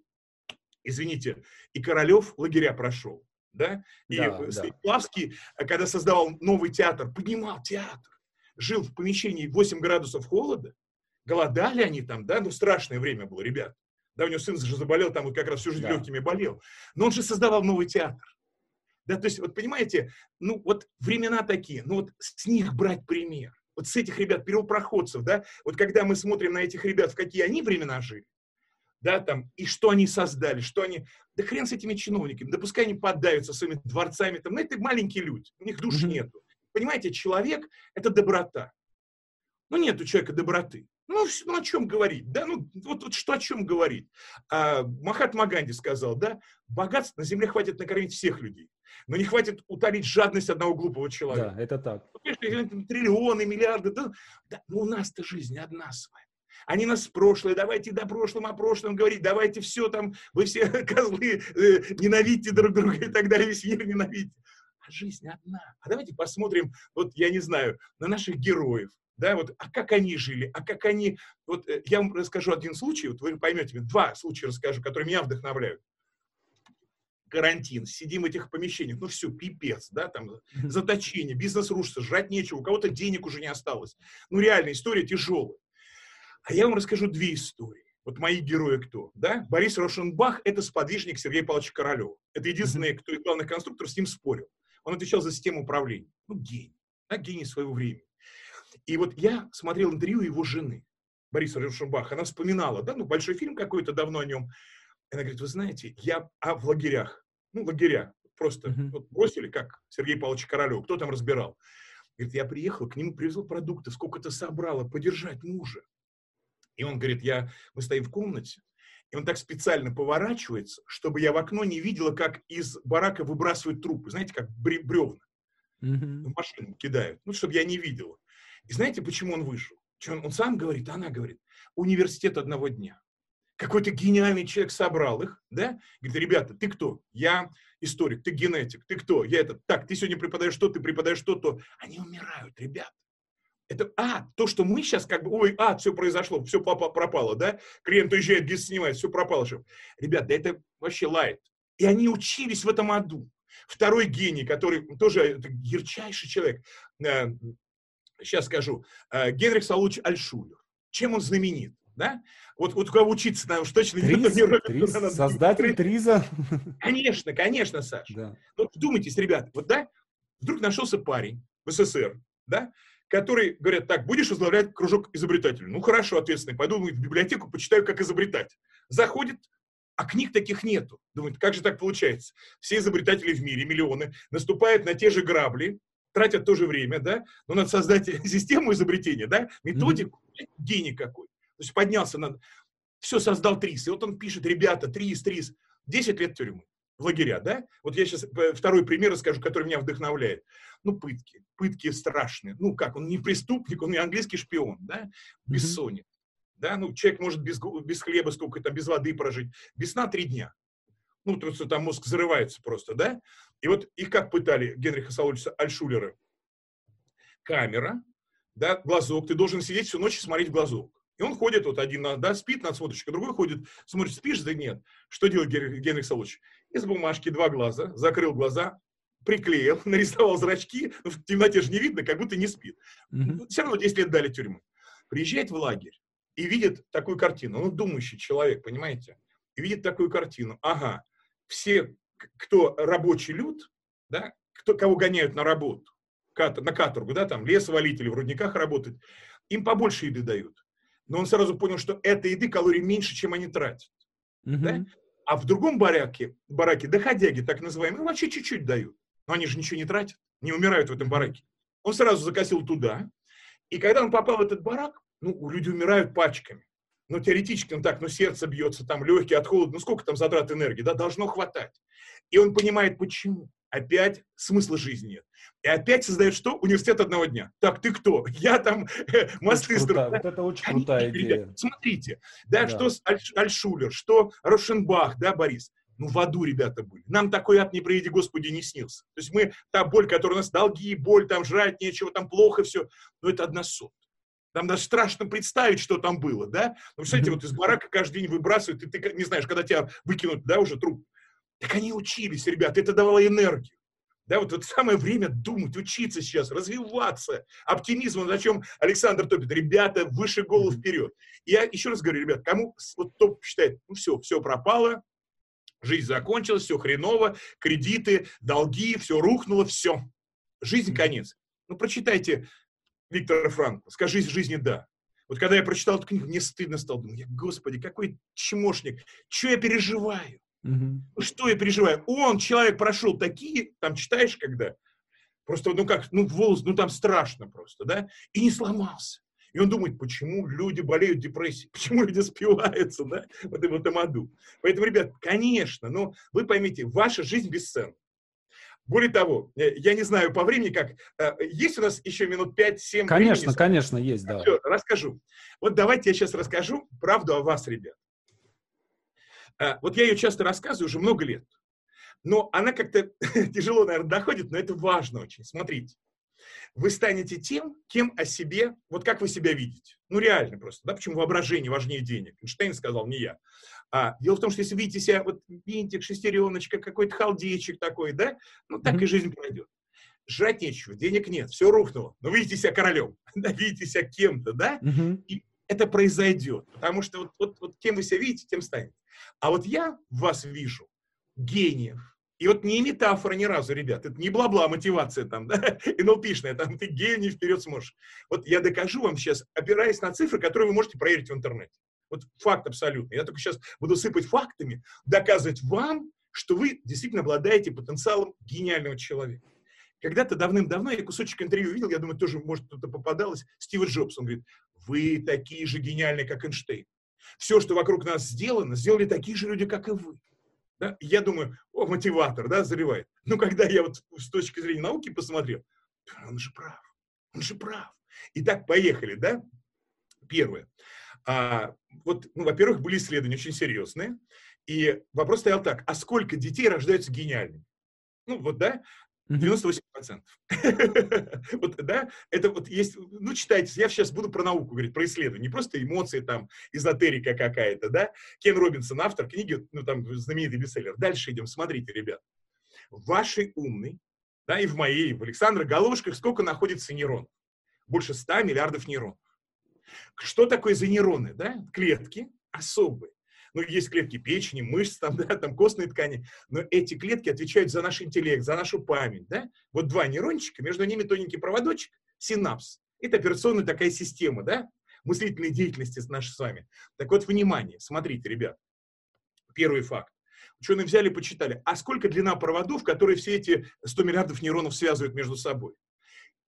Speaker 2: Извините, и Королев лагеря прошел, да, и да, Станиславский, да. когда создавал новый театр, поднимал театр, жил в помещении 8 градусов холода, голодали они там, да, ну страшное время было, ребят. Да, у него сын же заболел, там вот как раз всю жизнь да. легкими болел. Но он же создавал новый театр. Да, то есть, вот понимаете, ну вот времена такие, ну вот с них брать пример. Вот с этих ребят, первопроходцев, да, вот когда мы смотрим на этих ребят, в какие они времена жили, да, там, и что они создали, что они, да хрен с этими чиновниками, да пускай они поддаются своими дворцами, там, ну это маленькие люди, у них души нету. Понимаете, человек – это доброта. Ну, нет у человека доброты. Ну, ну, о чем говорить, да, ну, вот, вот что о чем говорить. А, Махатма Ганди сказал, да, богатств на земле хватит накормить всех людей, но не хватит утолить жадность одного глупого человека.
Speaker 1: Да, это так.
Speaker 2: Ну, конечно, триллионы, миллиарды, да, да но у нас-то жизнь одна с вами. Они нас прошлое, давайте до прошлом о прошлом говорить, давайте все там, вы все козлы, э, ненавидите друг друга и так далее, весь мир ненавидите. А жизнь одна. А давайте посмотрим, вот я не знаю, на наших героев, да, вот, а как они жили, а как они, вот э, я вам расскажу один случай, вот вы поймете, два случая расскажу, которые меня вдохновляют. Карантин, сидим в этих помещениях, ну все, пипец, да, там, заточение, бизнес рушится, жрать нечего, у кого-то денег уже не осталось. Ну реально, история тяжелая. А я вам расскажу две истории. Вот мои герои кто? Да? Борис Рошенбах – это сподвижник Сергея Павловича Королева. Это единственный, кто из главных конструкторов с ним спорил. Он отвечал за систему управления. Ну, гений. Да, гений своего времени. И вот я смотрел интервью его жены, Бориса Рюшенбаха, она вспоминала, да, ну, большой фильм какой-то давно о нем. Она говорит, вы знаете, я а в лагерях, ну, лагеря, просто uh-huh. вот бросили, как Сергей Павлович Королев, кто там разбирал. Говорит, я приехал, к нему привезл продукты, сколько-то собрала, поддержать мужа. И он говорит, я, мы стоим в комнате, и он так специально поворачивается, чтобы я в окно не видела, как из барака выбрасывают трупы, знаете, как бревна. Mm-hmm. В машину кидают, ну, чтобы я не видела. И знаете, почему он вышел? Он, он сам говорит, она говорит, университет одного дня. Какой-то гениальный человек собрал их, да? Говорит, ребята, ты кто? Я историк, ты генетик, ты кто? Я это. Так, ты сегодня преподаешь что, ты преподаешь что, то. Они умирают, ребята. Это, а, то, что мы сейчас как бы, ой, а, все произошло, все пропало, да? Клиент уезжает, гид снимает, все пропало. Что? Ребята, это вообще лайт. И они учились в этом аду. Второй гений, который тоже ярчайший человек, э, сейчас скажу, э, Генрих Салуч Альшулер. Чем он знаменит? Да? Вот, вот у кого учиться, наверное, уж точно
Speaker 1: Триз, не Триз, надо, Создатель Триза.
Speaker 2: Конечно, конечно, Саша. Да. Вот вдумайтесь, ребята, вот да, вдруг нашелся парень в СССР, да, который говорят, так, будешь возглавлять кружок изобретателей. Ну, хорошо, ответственный, пойду в библиотеку, почитаю, как изобретать. Заходит, а книг таких нету. Думает, как же так получается? Все изобретатели в мире, миллионы, наступают на те же грабли, тратят то же время, да, но надо создать систему изобретения, да, методику, mm-hmm. гений какой. То есть поднялся над... Все создал ТРИС. И вот он пишет, ребята, ТРИС, ТРИС. 10 лет тюрьмы лагеря, да? Вот я сейчас э, второй пример расскажу, который меня вдохновляет. Ну, пытки. Пытки страшные. Ну, как, он не преступник, он не английский шпион, да? Бессонница. Mm-hmm. Да, ну, человек может без, без хлеба сколько там, без воды прожить. Без сна три дня. Ну, то есть там мозг взрывается просто, да? И вот их как пытали Генриха Саулича Альшулера? Камера, да, глазок, ты должен сидеть всю ночь и смотреть в глазок. И он ходит, вот один, да, спит над смотрочкой, другой ходит, смотрит, спишь, да нет. Что делает Генрих Саулович? Из бумажки два глаза, закрыл глаза, приклеил, нарисовал зрачки, ну, в темноте же не видно, как будто не спит. Mm-hmm. Все равно 10 лет дали тюрьму. Приезжает в лагерь и видит такую картину. Он думающий человек, понимаете? И видит такую картину. Ага, все кто рабочий люд, да, кто, кого гоняют на работу, на каторгу, да, там лес валить или в рудниках работать, им побольше еды дают. Но он сразу понял, что этой еды калорий меньше, чем они тратят. Mm-hmm. Да? А в другом бараке, бараке доходяги, так называемые, вообще чуть-чуть дают. Но они же ничего не тратят, не умирают в этом бараке. Он сразу закосил туда. И когда он попал в этот барак, ну, люди умирают пачками. Ну, теоретически, ну так, ну, сердце бьется, там, легкие от холода, ну, сколько там затрат энергии, да, должно хватать. И он понимает, почему. Опять смысла жизни нет. И опять создает что? Университет одного дня. Так, ты кто? Я там э, мосты
Speaker 1: строил. Вот это очень крутая идея.
Speaker 2: Смотрите, да, да. что Аль, Альшулер, что Рошенбах, да, Борис. Ну, в аду ребята были. Нам такой ад, не приведи Господи, не снился. То есть мы, та боль, которая у нас, долги, боль, там жрать нечего, там плохо все, но это одна сот. Там даже страшно представить, что там было, да? Ну, представляете, вот из барака каждый день выбрасывают, и ты не знаешь, когда тебя выкинут, да, уже труп. Так они учились, ребята, это давало энергию. Да, вот это самое время думать, учиться сейчас, развиваться. Оптимизм, на чем Александр топит. Ребята, выше голову вперед. Я еще раз говорю, ребят, кому вот топ считает, ну все, все пропало, жизнь закончилась, все хреново, кредиты, долги, все рухнуло, все. Жизнь конец. Ну, прочитайте Виктора Франкла, скажи жизни «да». Вот когда я прочитал эту книгу, мне стыдно стало. Думаю, господи, какой чмошник, что я переживаю? Угу. Что я переживаю? Он, человек, прошел такие, там читаешь, когда, просто, ну как, ну волос, ну там страшно просто, да, и не сломался. И он думает, почему люди болеют депрессией, почему люди спиваются, да, вот в этом аду. Поэтому, ребят, конечно, но вы поймите, ваша жизнь бесценна. Более того, э, я не знаю по времени как, э, есть у нас еще минут 5-7
Speaker 1: Конечно, времени? конечно, есть, да.
Speaker 2: Все, расскажу. Вот давайте я сейчас расскажу правду о вас, ребят. А, вот я ее часто рассказываю уже много лет, но она как-то тяжело, наверное, доходит, но это важно очень. Смотрите, вы станете тем, кем о себе, вот как вы себя видите. Ну, реально просто, да, почему воображение важнее денег. Эйнштейн сказал, не я. А, дело в том, что если видите себя, вот винтик, шестереночка, какой-то халдейчик такой, да, ну, так mm-hmm. и жизнь пройдет. Жрать нечего, денег нет, все рухнуло. Но видите себя королем, да, видите себя кем-то, да, mm-hmm. и это произойдет. Потому что вот, вот, вот кем вы себя видите, тем станете. А вот я вас вижу гениев. И вот не метафора ни разу, ребят, это не бла-бла мотивация там, да, НЛПшная, там ты гений, вперед сможешь. Вот я докажу вам сейчас, опираясь на цифры, которые вы можете проверить в интернете. Вот факт абсолютный. Я только сейчас буду сыпать фактами, доказывать вам, что вы действительно обладаете потенциалом гениального человека. Когда-то давным-давно я кусочек интервью видел, я думаю, тоже, может, кто-то попадалось, Стив Джобс, он говорит, вы такие же гениальные, как Эйнштейн. Все, что вокруг нас сделано, сделали такие же люди, как и вы. Да? Я думаю, о, мотиватор, да, заливает. Но когда я вот с точки зрения науки посмотрел, он же прав, он же прав. Итак, поехали, да? Первое. А, вот, ну, во-первых, были исследования очень серьезные, и вопрос стоял так, а сколько детей рождаются гениальными? Ну, вот, да, 98%. вот, да, это вот есть, ну, читайте, я сейчас буду про науку говорить, про исследования, не просто эмоции, там, эзотерика какая-то, да. Кен Робинсон, автор книги, ну, там, знаменитый бестселлер. Дальше идем, смотрите, ребят. В вашей умной, да, и в моей, в Александра головушках сколько находится нейронов? Больше 100 миллиардов нейронов. Что такое за нейроны, да? Клетки особые ну, есть клетки печени, мышц, там, да, там костные ткани, но эти клетки отвечают за наш интеллект, за нашу память, да. Вот два нейрончика, между ними тоненький проводочек, синапс. Это операционная такая система, да, мыслительной деятельности нашей с вами. Так вот, внимание, смотрите, ребят, первый факт. Ученые взяли, почитали, а сколько длина проводов, которые все эти 100 миллиардов нейронов связывают между собой?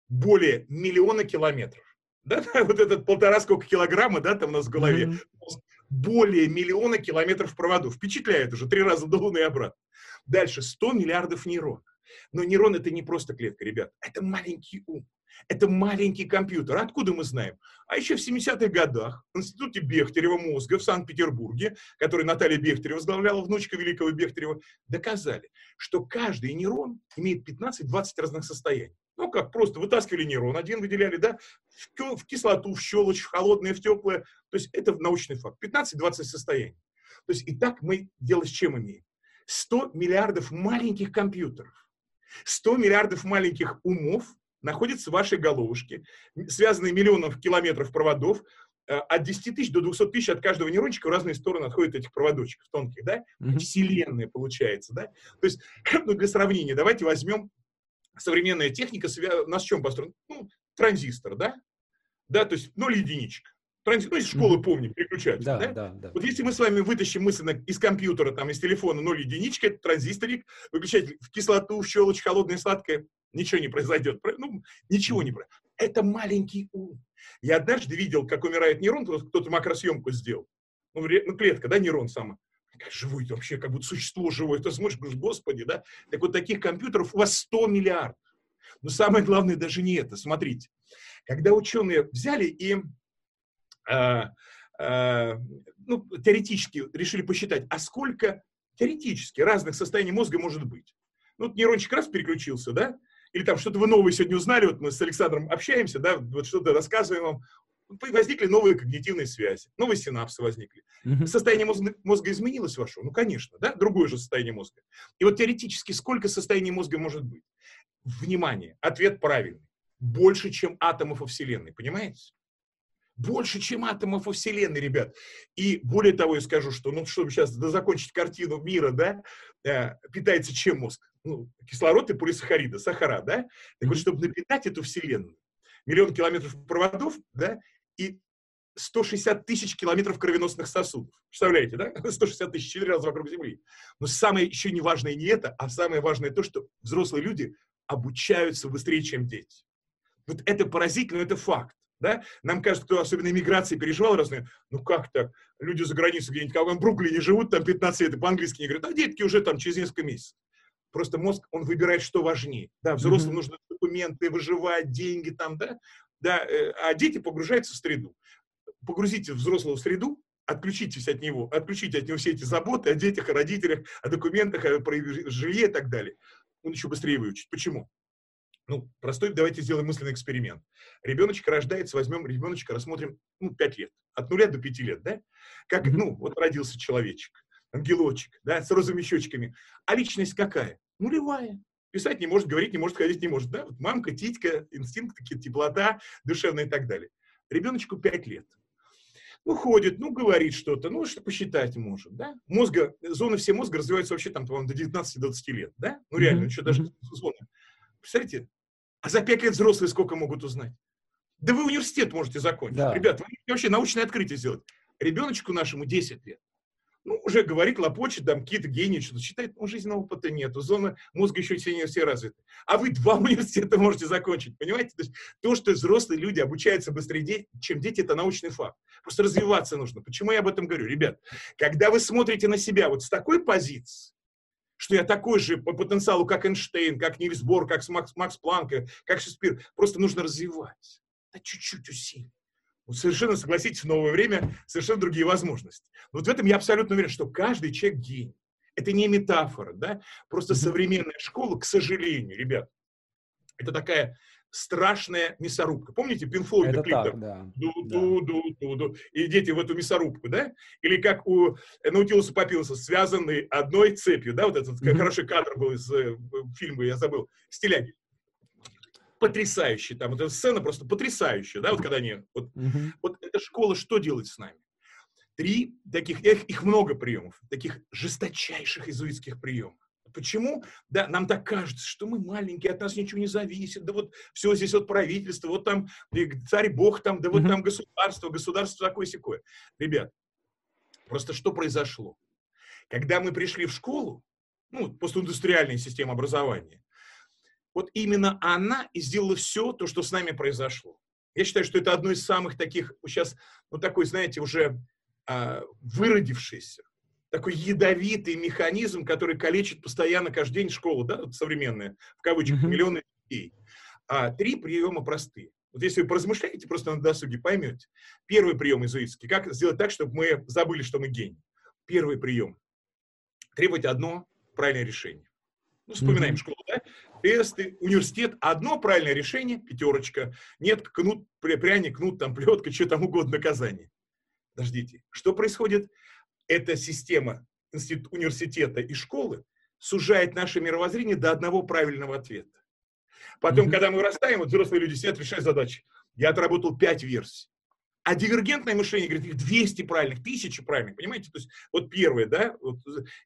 Speaker 2: Более миллиона километров. Да, вот этот полтора сколько килограмма, да, там у нас в голове. Mm-hmm более миллиона километров проводов. Впечатляет уже, три раза до Луны и обратно. Дальше, 100 миллиардов нейронов. Но нейрон это не просто клетка, ребят, это маленький ум. Это маленький компьютер. Откуда мы знаем? А еще в 70-х годах в Институте Бехтерева мозга в Санкт-Петербурге, который Наталья Бехтерева возглавляла, внучка великого Бехтерева, доказали, что каждый нейрон имеет 15-20 разных состояний. Ну, как просто вытаскивали нейрон, один выделяли, да, в, в кислоту, в щелочь, в холодное, в теплое. То есть это научный факт. 15-20 состояний. То есть и так мы дело с чем имеем? 100 миллиардов маленьких компьютеров, 100 миллиардов маленьких умов находятся в вашей головушке, связанные миллионов километров проводов, э, от 10 тысяч до 200 тысяч от каждого нейрончика в разные стороны отходят этих проводочков тонких, да? Mm-hmm. Вселенная получается, да? То есть, ну, для сравнения, давайте возьмем современная техника у нас в чем построена? Ну, транзистор, да? Да, то есть ноль единичек. Транзистор, ну, из школы помним, переключатель, да, да? да, да? Вот если мы с вами вытащим мысленно из компьютера, там, из телефона ноль единичка, это транзисторик, выключатель в кислоту, в щелочь, холодное, сладкое, ничего не произойдет. Ну, ничего не произойдет. Это маленький ум. Я однажды видел, как умирает нейрон, кто-то макросъемку сделал. Ну, ну клетка, да, нейрон сама живой, вообще как будто существо живое. Ты смотришь, говоришь, господи, да? Так вот таких компьютеров у вас 100 миллиардов. Но самое главное даже не это. Смотрите, когда ученые взяли и э, э, ну, теоретически решили посчитать, а сколько теоретически разных состояний мозга может быть. Ну, вот нейрончик раз переключился, да, или там что-то вы новое сегодня узнали, вот мы с Александром общаемся, да, вот что-то рассказываем вам, возникли новые когнитивные связи, новые синапсы возникли. Состояние мозга, мозга изменилось вашего? Ну, конечно, да, другое же состояние мозга. И вот теоретически сколько состояний мозга может быть? Внимание, ответ правильный. Больше, чем атомов во Вселенной, понимаете? Больше, чем атомов во Вселенной, ребят. И более того, я скажу, что, ну, чтобы сейчас закончить картину мира, да, э, питается чем мозг? Ну, кислород и полисахариды, сахара, да? Так вот, чтобы напитать эту Вселенную, миллион километров проводов, да, и 160 тысяч километров кровеносных сосудов. Представляете, да? 160 тысяч, 4 раза вокруг Земли. Но самое еще не важное не это, а самое важное то, что взрослые люди обучаются быстрее, чем дети. Вот это поразительно, это факт. Да? Нам кажется, кто особенно иммиграции переживал разные, ну как так, люди за границей где-нибудь, как в Бруклине живут, там 15 лет, и по-английски не говорят, а детки уже там через несколько месяцев. Просто мозг, он выбирает, что важнее. Да, взрослым mm-hmm. нужны документы, выживать, деньги там, да, да, э, а дети погружаются в среду. Погрузите взрослого в среду, отключитесь от него, отключите от него все эти заботы о детях, о родителях, о документах, о жилье и так далее. Он еще быстрее выучит. Почему? Ну, простой, давайте сделаем мысленный эксперимент. Ребеночек рождается, возьмем ребеночка, рассмотрим, ну, 5 лет, от нуля до 5 лет, да? Как, ну, вот родился человечек, ангелочек, да, с розовыми щечками. А личность какая? Нулевая. Писать не может, говорить не может, ходить не может, да? Вот мамка, титька, инстинкт, теплота душевная и так далее. Ребеночку 5 лет. Ну, ходит, ну, говорит что-то, ну, что посчитать может, да? Мозга, зоны все мозга развиваются вообще там, по-моему, до 19-20 лет, да? Ну, реально, mm-hmm. еще даже зоны. Представляете, а за пять лет взрослые сколько могут узнать? Да вы университет можете закончить. Да. Ребят, вы вообще научное открытие сделать. Ребеночку нашему 10 лет. Ну, уже говорит, лопочет, там какие-то что-то читает, но жизненного опыта нету, зона мозга еще сильнее все развита. А вы два университета можете закончить, понимаете? То есть то, что взрослые люди обучаются быстрее, чем дети, это научный факт. Просто развиваться нужно. Почему я об этом говорю? Ребят, когда вы смотрите на себя вот с такой позиции, что я такой же по потенциалу, как Эйнштейн, как Нильс Бор, как Макс, Макс Планка, как Шекспир. Просто нужно развивать. Да чуть-чуть усилий. Совершенно, согласитесь, в новое время совершенно другие возможности. Вот в этом я абсолютно уверен, что каждый человек гений. Это не метафора, да? Просто современная школа, к сожалению, ребят, это такая страшная мясорубка. Помните, Пинфлойд клип? Так, да. Ду -ду -ду -ду -ду. И дети в эту мясорубку, да? Или как у Наутилуса Папилоса, связанный одной цепью, да? Вот этот mm-hmm. хороший кадр был из э, фильма, я забыл, «Стиляги». Потрясающий. Там вот эта сцена просто потрясающая, да? Вот когда они... Вот, mm-hmm. вот эта школа что делает с нами? Три таких, их, их много приемов, таких жесточайших изуитских приемов. Почему? Да, нам так кажется, что мы маленькие, от нас ничего не зависит, да вот все здесь вот правительство, вот там царь Бог там, да вот там государство, государство такое секое. Ребят, просто что произошло? Когда мы пришли в школу, ну, постиндустриальная система образования, вот именно она и сделала все то, что с нами произошло. Я считаю, что это одно из самых таких, сейчас, ну, такой, знаете, уже а, выродившийся, такой ядовитый механизм, который калечит постоянно каждый день школу, да, современная, в кавычках, миллионы детей. А три приема простые. Вот если вы поразмышляете просто на досуге, поймете. Первый прием изуитский. Как сделать так, чтобы мы забыли, что мы гений? Первый прием. Требовать одно правильное решение. Ну, вспоминаем mm-hmm. школу, да? Тесты, университет, одно правильное решение, пятерочка. Нет, кнут, пряник, кнут, там, плетка, что там угодно, наказание. Подождите, что происходит? эта система институт, университета и школы сужает наше мировоззрение до одного правильного ответа. Потом, mm-hmm. когда мы вырастаем, вот взрослые люди сидят, решают задачи. Я отработал пять версий. А дивергентное мышление говорит, их 200 правильных, тысячи правильных, понимаете? То есть вот первое, да, вот,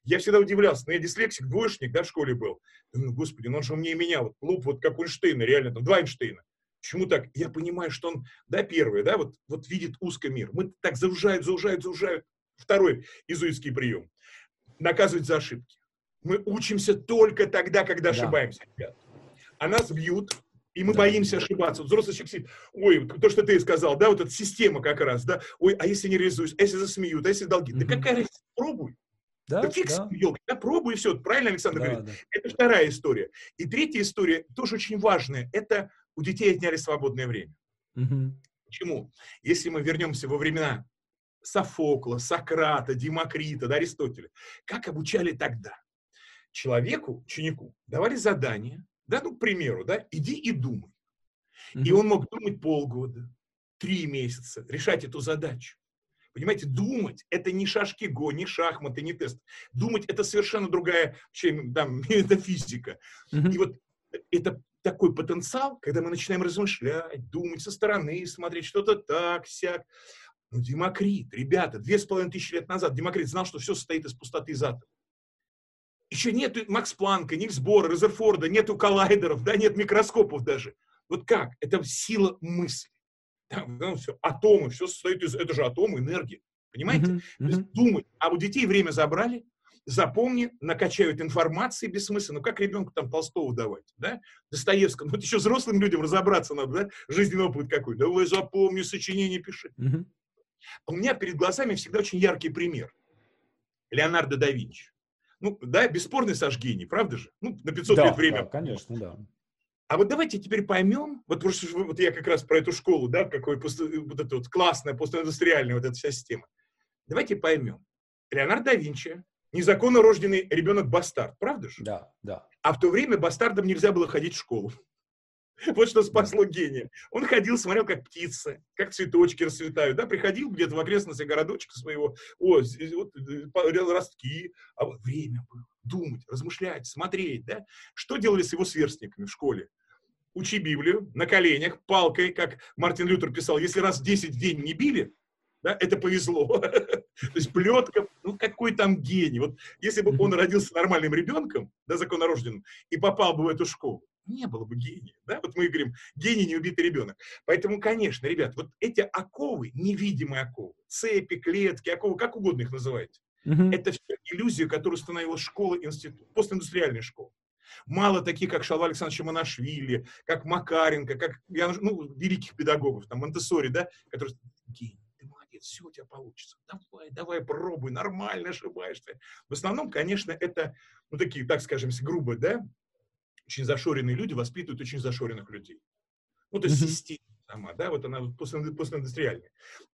Speaker 2: я всегда удивлялся, но я дислексик, двоечник, да, в школе был. Думаю, господи, ну он же умнее меня, вот луп вот как у Эйнштейна, реально, там, два Эйнштейна. Почему так? Я понимаю, что он, да, первое, да, вот, вот видит узко мир. Мы так заужают, заужают, заужают. Второй изуитский прием. Наказывать за ошибки. Мы учимся только тогда, когда да. ошибаемся, ребят. А нас бьют, и мы да. боимся ошибаться. взрослый человек сидит, ой, то, что ты сказал, да, вот эта система как раз, да, ой, а если не реализуюсь, а если засмеют, а если долги? Угу. Да какая разница, пробуй. Да, да фиг да. елки, да, пробуй, и все, правильно Александр да, говорит? Да. Это вторая история. И третья история, тоже очень важная, это у детей отняли свободное время. Угу. Почему? Если мы вернемся во времена Софокла, Сократа, Демокрита, да, Аристотеля. Как обучали тогда? Человеку, ученику, давали задание, да, ну, к примеру, да, иди и думай. И он мог думать полгода, три месяца, решать эту задачу. Понимаете, думать – это не шашки го, не шахматы, не тест. Думать – это совершенно другая чем, там, метафизика. И вот это такой потенциал, когда мы начинаем размышлять, думать со стороны, смотреть что-то так, сяк. Ну, Демокрит, ребята, две с половиной тысячи лет назад Демокрит знал, что все состоит из пустоты из атомов. Еще нет Макс Планка, Никс Бора, Резерфорда, нету коллайдеров, да, нет микроскопов даже. Вот как? Это сила мысли. Там, ну, все, атомы, все состоит из... Это же атомы, энергии. Понимаете? Mm-hmm. То есть думать. А у детей время забрали, запомни, накачают информации бессмысленно. Ну, как ребенку там Толстого давать, да? Достоевского. Ну, вот еще взрослым людям разобраться надо, да? Жизненный опыт какой. Давай запомни, сочинение пиши. Mm-hmm. У меня перед глазами всегда очень яркий пример. Леонардо да Винчи. Ну, да, бесспорный Саш гений, правда же? Ну, на 500
Speaker 1: да,
Speaker 2: лет время.
Speaker 1: Да, конечно, да.
Speaker 2: А вот давайте теперь поймем, вот, потому что вот я как раз про эту школу, да, какой вот эта вот классная постиндустриальная вот эта вся система. Давайте поймем. Леонардо да Винчи незаконно рожденный ребенок-бастард, правда же?
Speaker 1: Да, да.
Speaker 2: А в то время бастардам нельзя было ходить в школу. Вот что спасло гения. Он ходил, смотрел, как птицы, как цветочки расцветают. Да, приходил где-то в окрестности городочка своего, о, вот, э, ростки, а вот время было. Думать, размышлять, смотреть, да. Что делали с его сверстниками в школе? Учи Библию на коленях, палкой, как Мартин Лютер писал, если раз 10 в день не били, да, это повезло. То есть плетка, ну какой там гений. Вот если бы он родился нормальным ребенком, да, законорожденным, и попал бы в эту школу, не было бы гения. Да? Вот мы говорим, гений не убитый ребенок. Поэтому, конечно, ребят, вот эти оковы, невидимые оковы, цепи, клетки, оковы, как угодно их называйте, mm это все иллюзия, которую установила школа, институт, постиндустриальная школа. Мало таких, как Шалва Александрович Монашвили, как Макаренко, как ну, великих педагогов, там, Монтессори, да, которые гений все у тебя получится. Давай, давай, пробуй, нормально ошибаешься. В основном, конечно, это, ну, такие, так скажем, грубо, да, очень зашоренные люди воспитывают очень зашоренных людей. Ну, то есть mm-hmm. система сама, да, вот она постиндустриальная.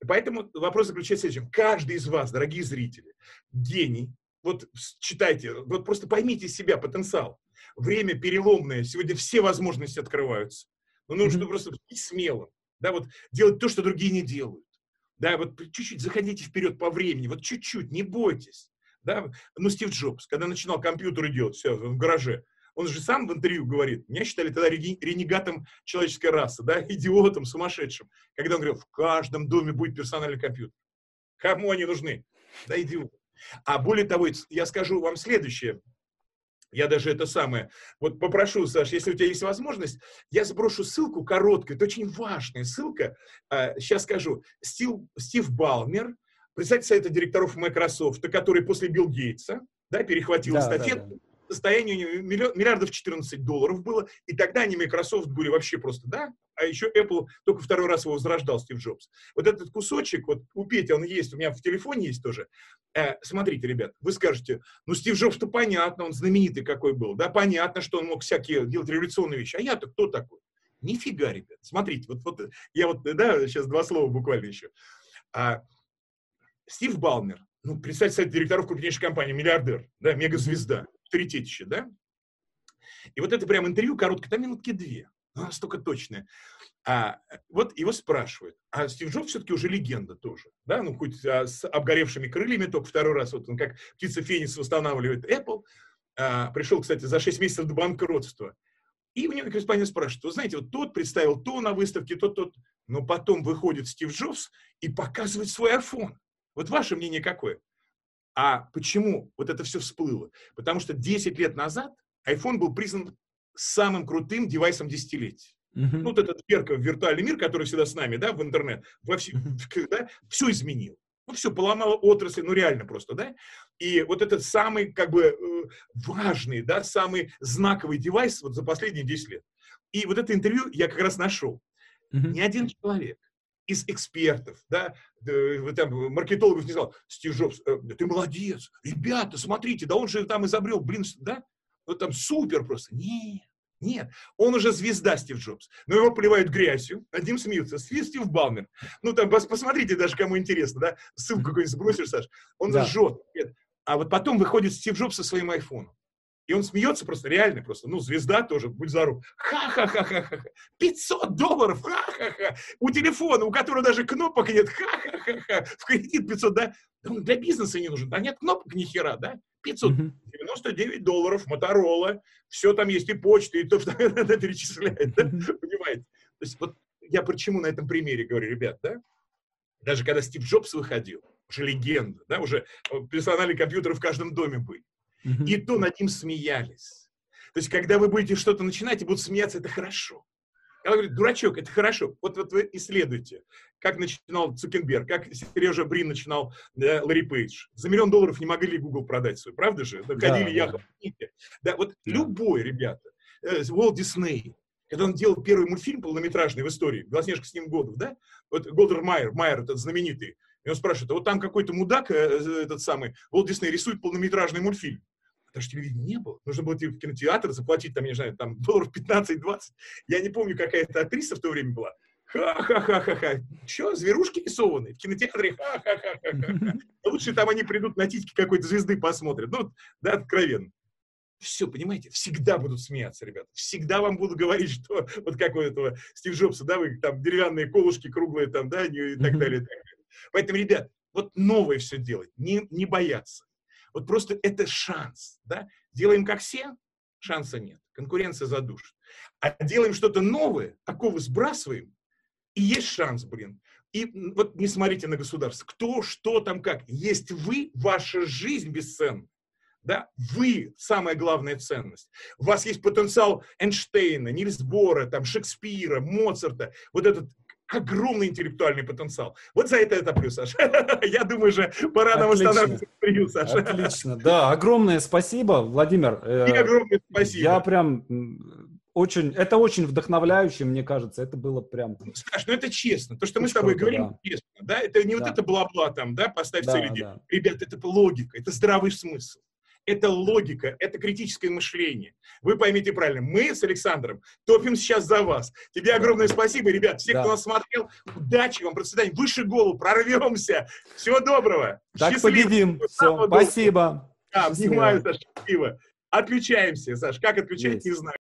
Speaker 2: Поэтому вопрос заключается в следующем. Каждый из вас, дорогие зрители, гений, вот читайте, вот просто поймите себя, потенциал. Время переломное, сегодня все возможности открываются. Но нужно mm-hmm. просто быть смелым, да, вот делать то, что другие не делают. Да, вот чуть-чуть заходите вперед по времени, вот чуть-чуть, не бойтесь. Да? Ну, Стив Джобс, когда начинал компьютеры делать, все, в гараже, он же сам в интервью говорит, меня считали тогда ренегатом человеческой расы, да, идиотом, сумасшедшим, когда он говорил, в каждом доме будет персональный компьютер. Кому они нужны? Да, идиот. А более того, я скажу вам следующее. Я даже это самое, вот попрошу, Саш, если у тебя есть возможность, я сброшу ссылку короткую, это очень важная ссылка, сейчас а, скажу, Стив, Стив Балмер, председатель совета директоров Microsoft, который после Билл Гейтса, да, перехватил да, эстафету, да, да него миллиардов 14 долларов было, и тогда они, Microsoft, были вообще просто, да, а еще Apple только второй раз его возрождал, Стив Джобс. Вот этот кусочек, вот у Пети он есть, у меня в телефоне есть тоже. Э, смотрите, ребят, вы скажете, ну, Стив Джобс-то понятно, он знаменитый какой был, да, понятно, что он мог всякие делать революционные вещи, а я-то кто такой? Нифига, ребят, смотрите, вот, вот я вот, да, сейчас два слова буквально еще. А, Стив Балмер, ну, представьте, совет директоров крупнейшей компании, миллиардер, да, мегазвезда авторитетище, да? И вот это прям интервью короткое, там минутки две, но настолько точное. А, вот его спрашивают, а Стив Джобс все-таки уже легенда тоже, да, ну хоть а, с обгоревшими крыльями, только второй раз, вот он как птица Феникс восстанавливает Apple, а, пришел, кстати, за 6 месяцев до банкротства. И у него корреспондент спрашивает, вы знаете, вот тот представил то на выставке, тот, тот, но потом выходит Стив Джобс и показывает свой iPhone. Вот ваше мнение какое? А почему вот это все всплыло? Потому что 10 лет назад iPhone был признан самым крутым девайсом десятилетия. Uh-huh. Ну, вот этот дверка в виртуальный мир, который всегда с нами, да, в интернет, во все, uh-huh. да, все изменил. Ну, все, поломало отрасль, ну, реально просто, да. И вот этот самый, как бы, э, важный, да, самый знаковый девайс вот за последние 10 лет. И вот это интервью я как раз нашел. Uh-huh. Ни один человек из экспертов, да, там, маркетологов не сказал, Стив Джобс, э, ты молодец, ребята, смотрите, да он же там изобрел, блин, да, вот там супер просто. Нет, Нет, он уже звезда Стив Джобс. Но его поливают грязью, над ним смеются. Стив, Стив Балмер. Ну, там, посмотрите даже, кому интересно, да? Ссылку какую-нибудь сбросишь, Саш. Он да. жжет. А вот потом выходит Стив Джобс со своим айфоном. И он смеется просто, реально просто. Ну, звезда тоже, будь здоров. Ха-ха-ха-ха-ха. 500 долларов, ха-ха-ха. У телефона, у которого даже кнопок нет, ха-ха-ха-ха. В кредит 500, да? Да он для бизнеса не нужен. Да нет кнопок ни хера, да? 599 долларов, Моторола, все там есть, и почта, и то, что это перечисляет, да? понимаете? То есть вот я почему на этом примере говорю, ребят, да? Даже когда Стив Джобс выходил, уже легенда, да, уже э, персональные компьютеры в каждом доме были, и то над ним смеялись. То есть, когда вы будете что-то начинать и будут смеяться, это хорошо. Она говорит, дурачок, это хорошо. Вот, вот вы исследуйте, как начинал Цукенберг, как Сережа Брин начинал да, Ларри Пейдж. За миллион долларов не могли Google продать свой, правда же? Да, ходили да, яхом. Да. да, вот да. любой, ребята, Уолт э, Дисней, когда он делал первый мультфильм полнометражный в истории, «Белоснежка и семь гномов», да? Вот Голдвин Майер, Майер этот знаменитый, и он спрашивает, а вот там какой-то мудак, э, э, этот самый, Уолт Дисней рисует полнометражный мультфильм. Потому что телевидения не было. Нужно было в кинотеатр, заплатить там, я не знаю, там долларов 15-20. Я не помню, какая это актриса в то время была. Ха-ха-ха-ха-ха. Че, зверушки рисованные? В кинотеатре ха-ха-ха-ха-ха. Лучше там они придут на титьки какой-то звезды посмотрят. Ну, да, откровенно. Все, понимаете, всегда будут смеяться, ребята. Всегда вам будут говорить, что вот как у этого Стив Джобса, да, вы там деревянные колышки круглые там, да, и так далее. И так далее. Поэтому, ребят, вот новое все делать, не, не бояться. Вот просто это шанс, да? Делаем как все, шанса нет, конкуренция задушит. А делаем что-то новое, такого сбрасываем, и есть шанс, блин. И вот не смотрите на государство. Кто, что там, как. Есть вы, ваша жизнь бесценна. Да? Вы – самая главная ценность. У вас есть потенциал Эйнштейна, Нильс Бора, там, Шекспира, Моцарта. Вот этот огромный интеллектуальный потенциал. Вот за это это плюс, Саша. Я думаю, уже пора нам останавливаться
Speaker 1: в Саша. Отлично, да. Огромное спасибо, Владимир.
Speaker 2: Э, И огромное спасибо.
Speaker 1: Я прям очень, это очень вдохновляюще, мне кажется, это было прям...
Speaker 2: Саш, ну это честно, то, что мы с тобой круто, говорим, да. честно, да, это не да. вот это бла-бла там, да, поставь да, цели. Да. Ребят, это логика, это здравый смысл это логика, это критическое мышление. Вы поймите правильно, мы с Александром топим сейчас за вас. Тебе огромное спасибо, ребят, все, да. кто нас смотрел, удачи вам, процветания, выше голову, прорвемся. Всего доброго.
Speaker 1: Так Счастливо. победим. Все, спасибо.
Speaker 2: Да, обнимаю, Саша, счастливо. Отключаемся, Саш. Как отключать, Есть. не знаю.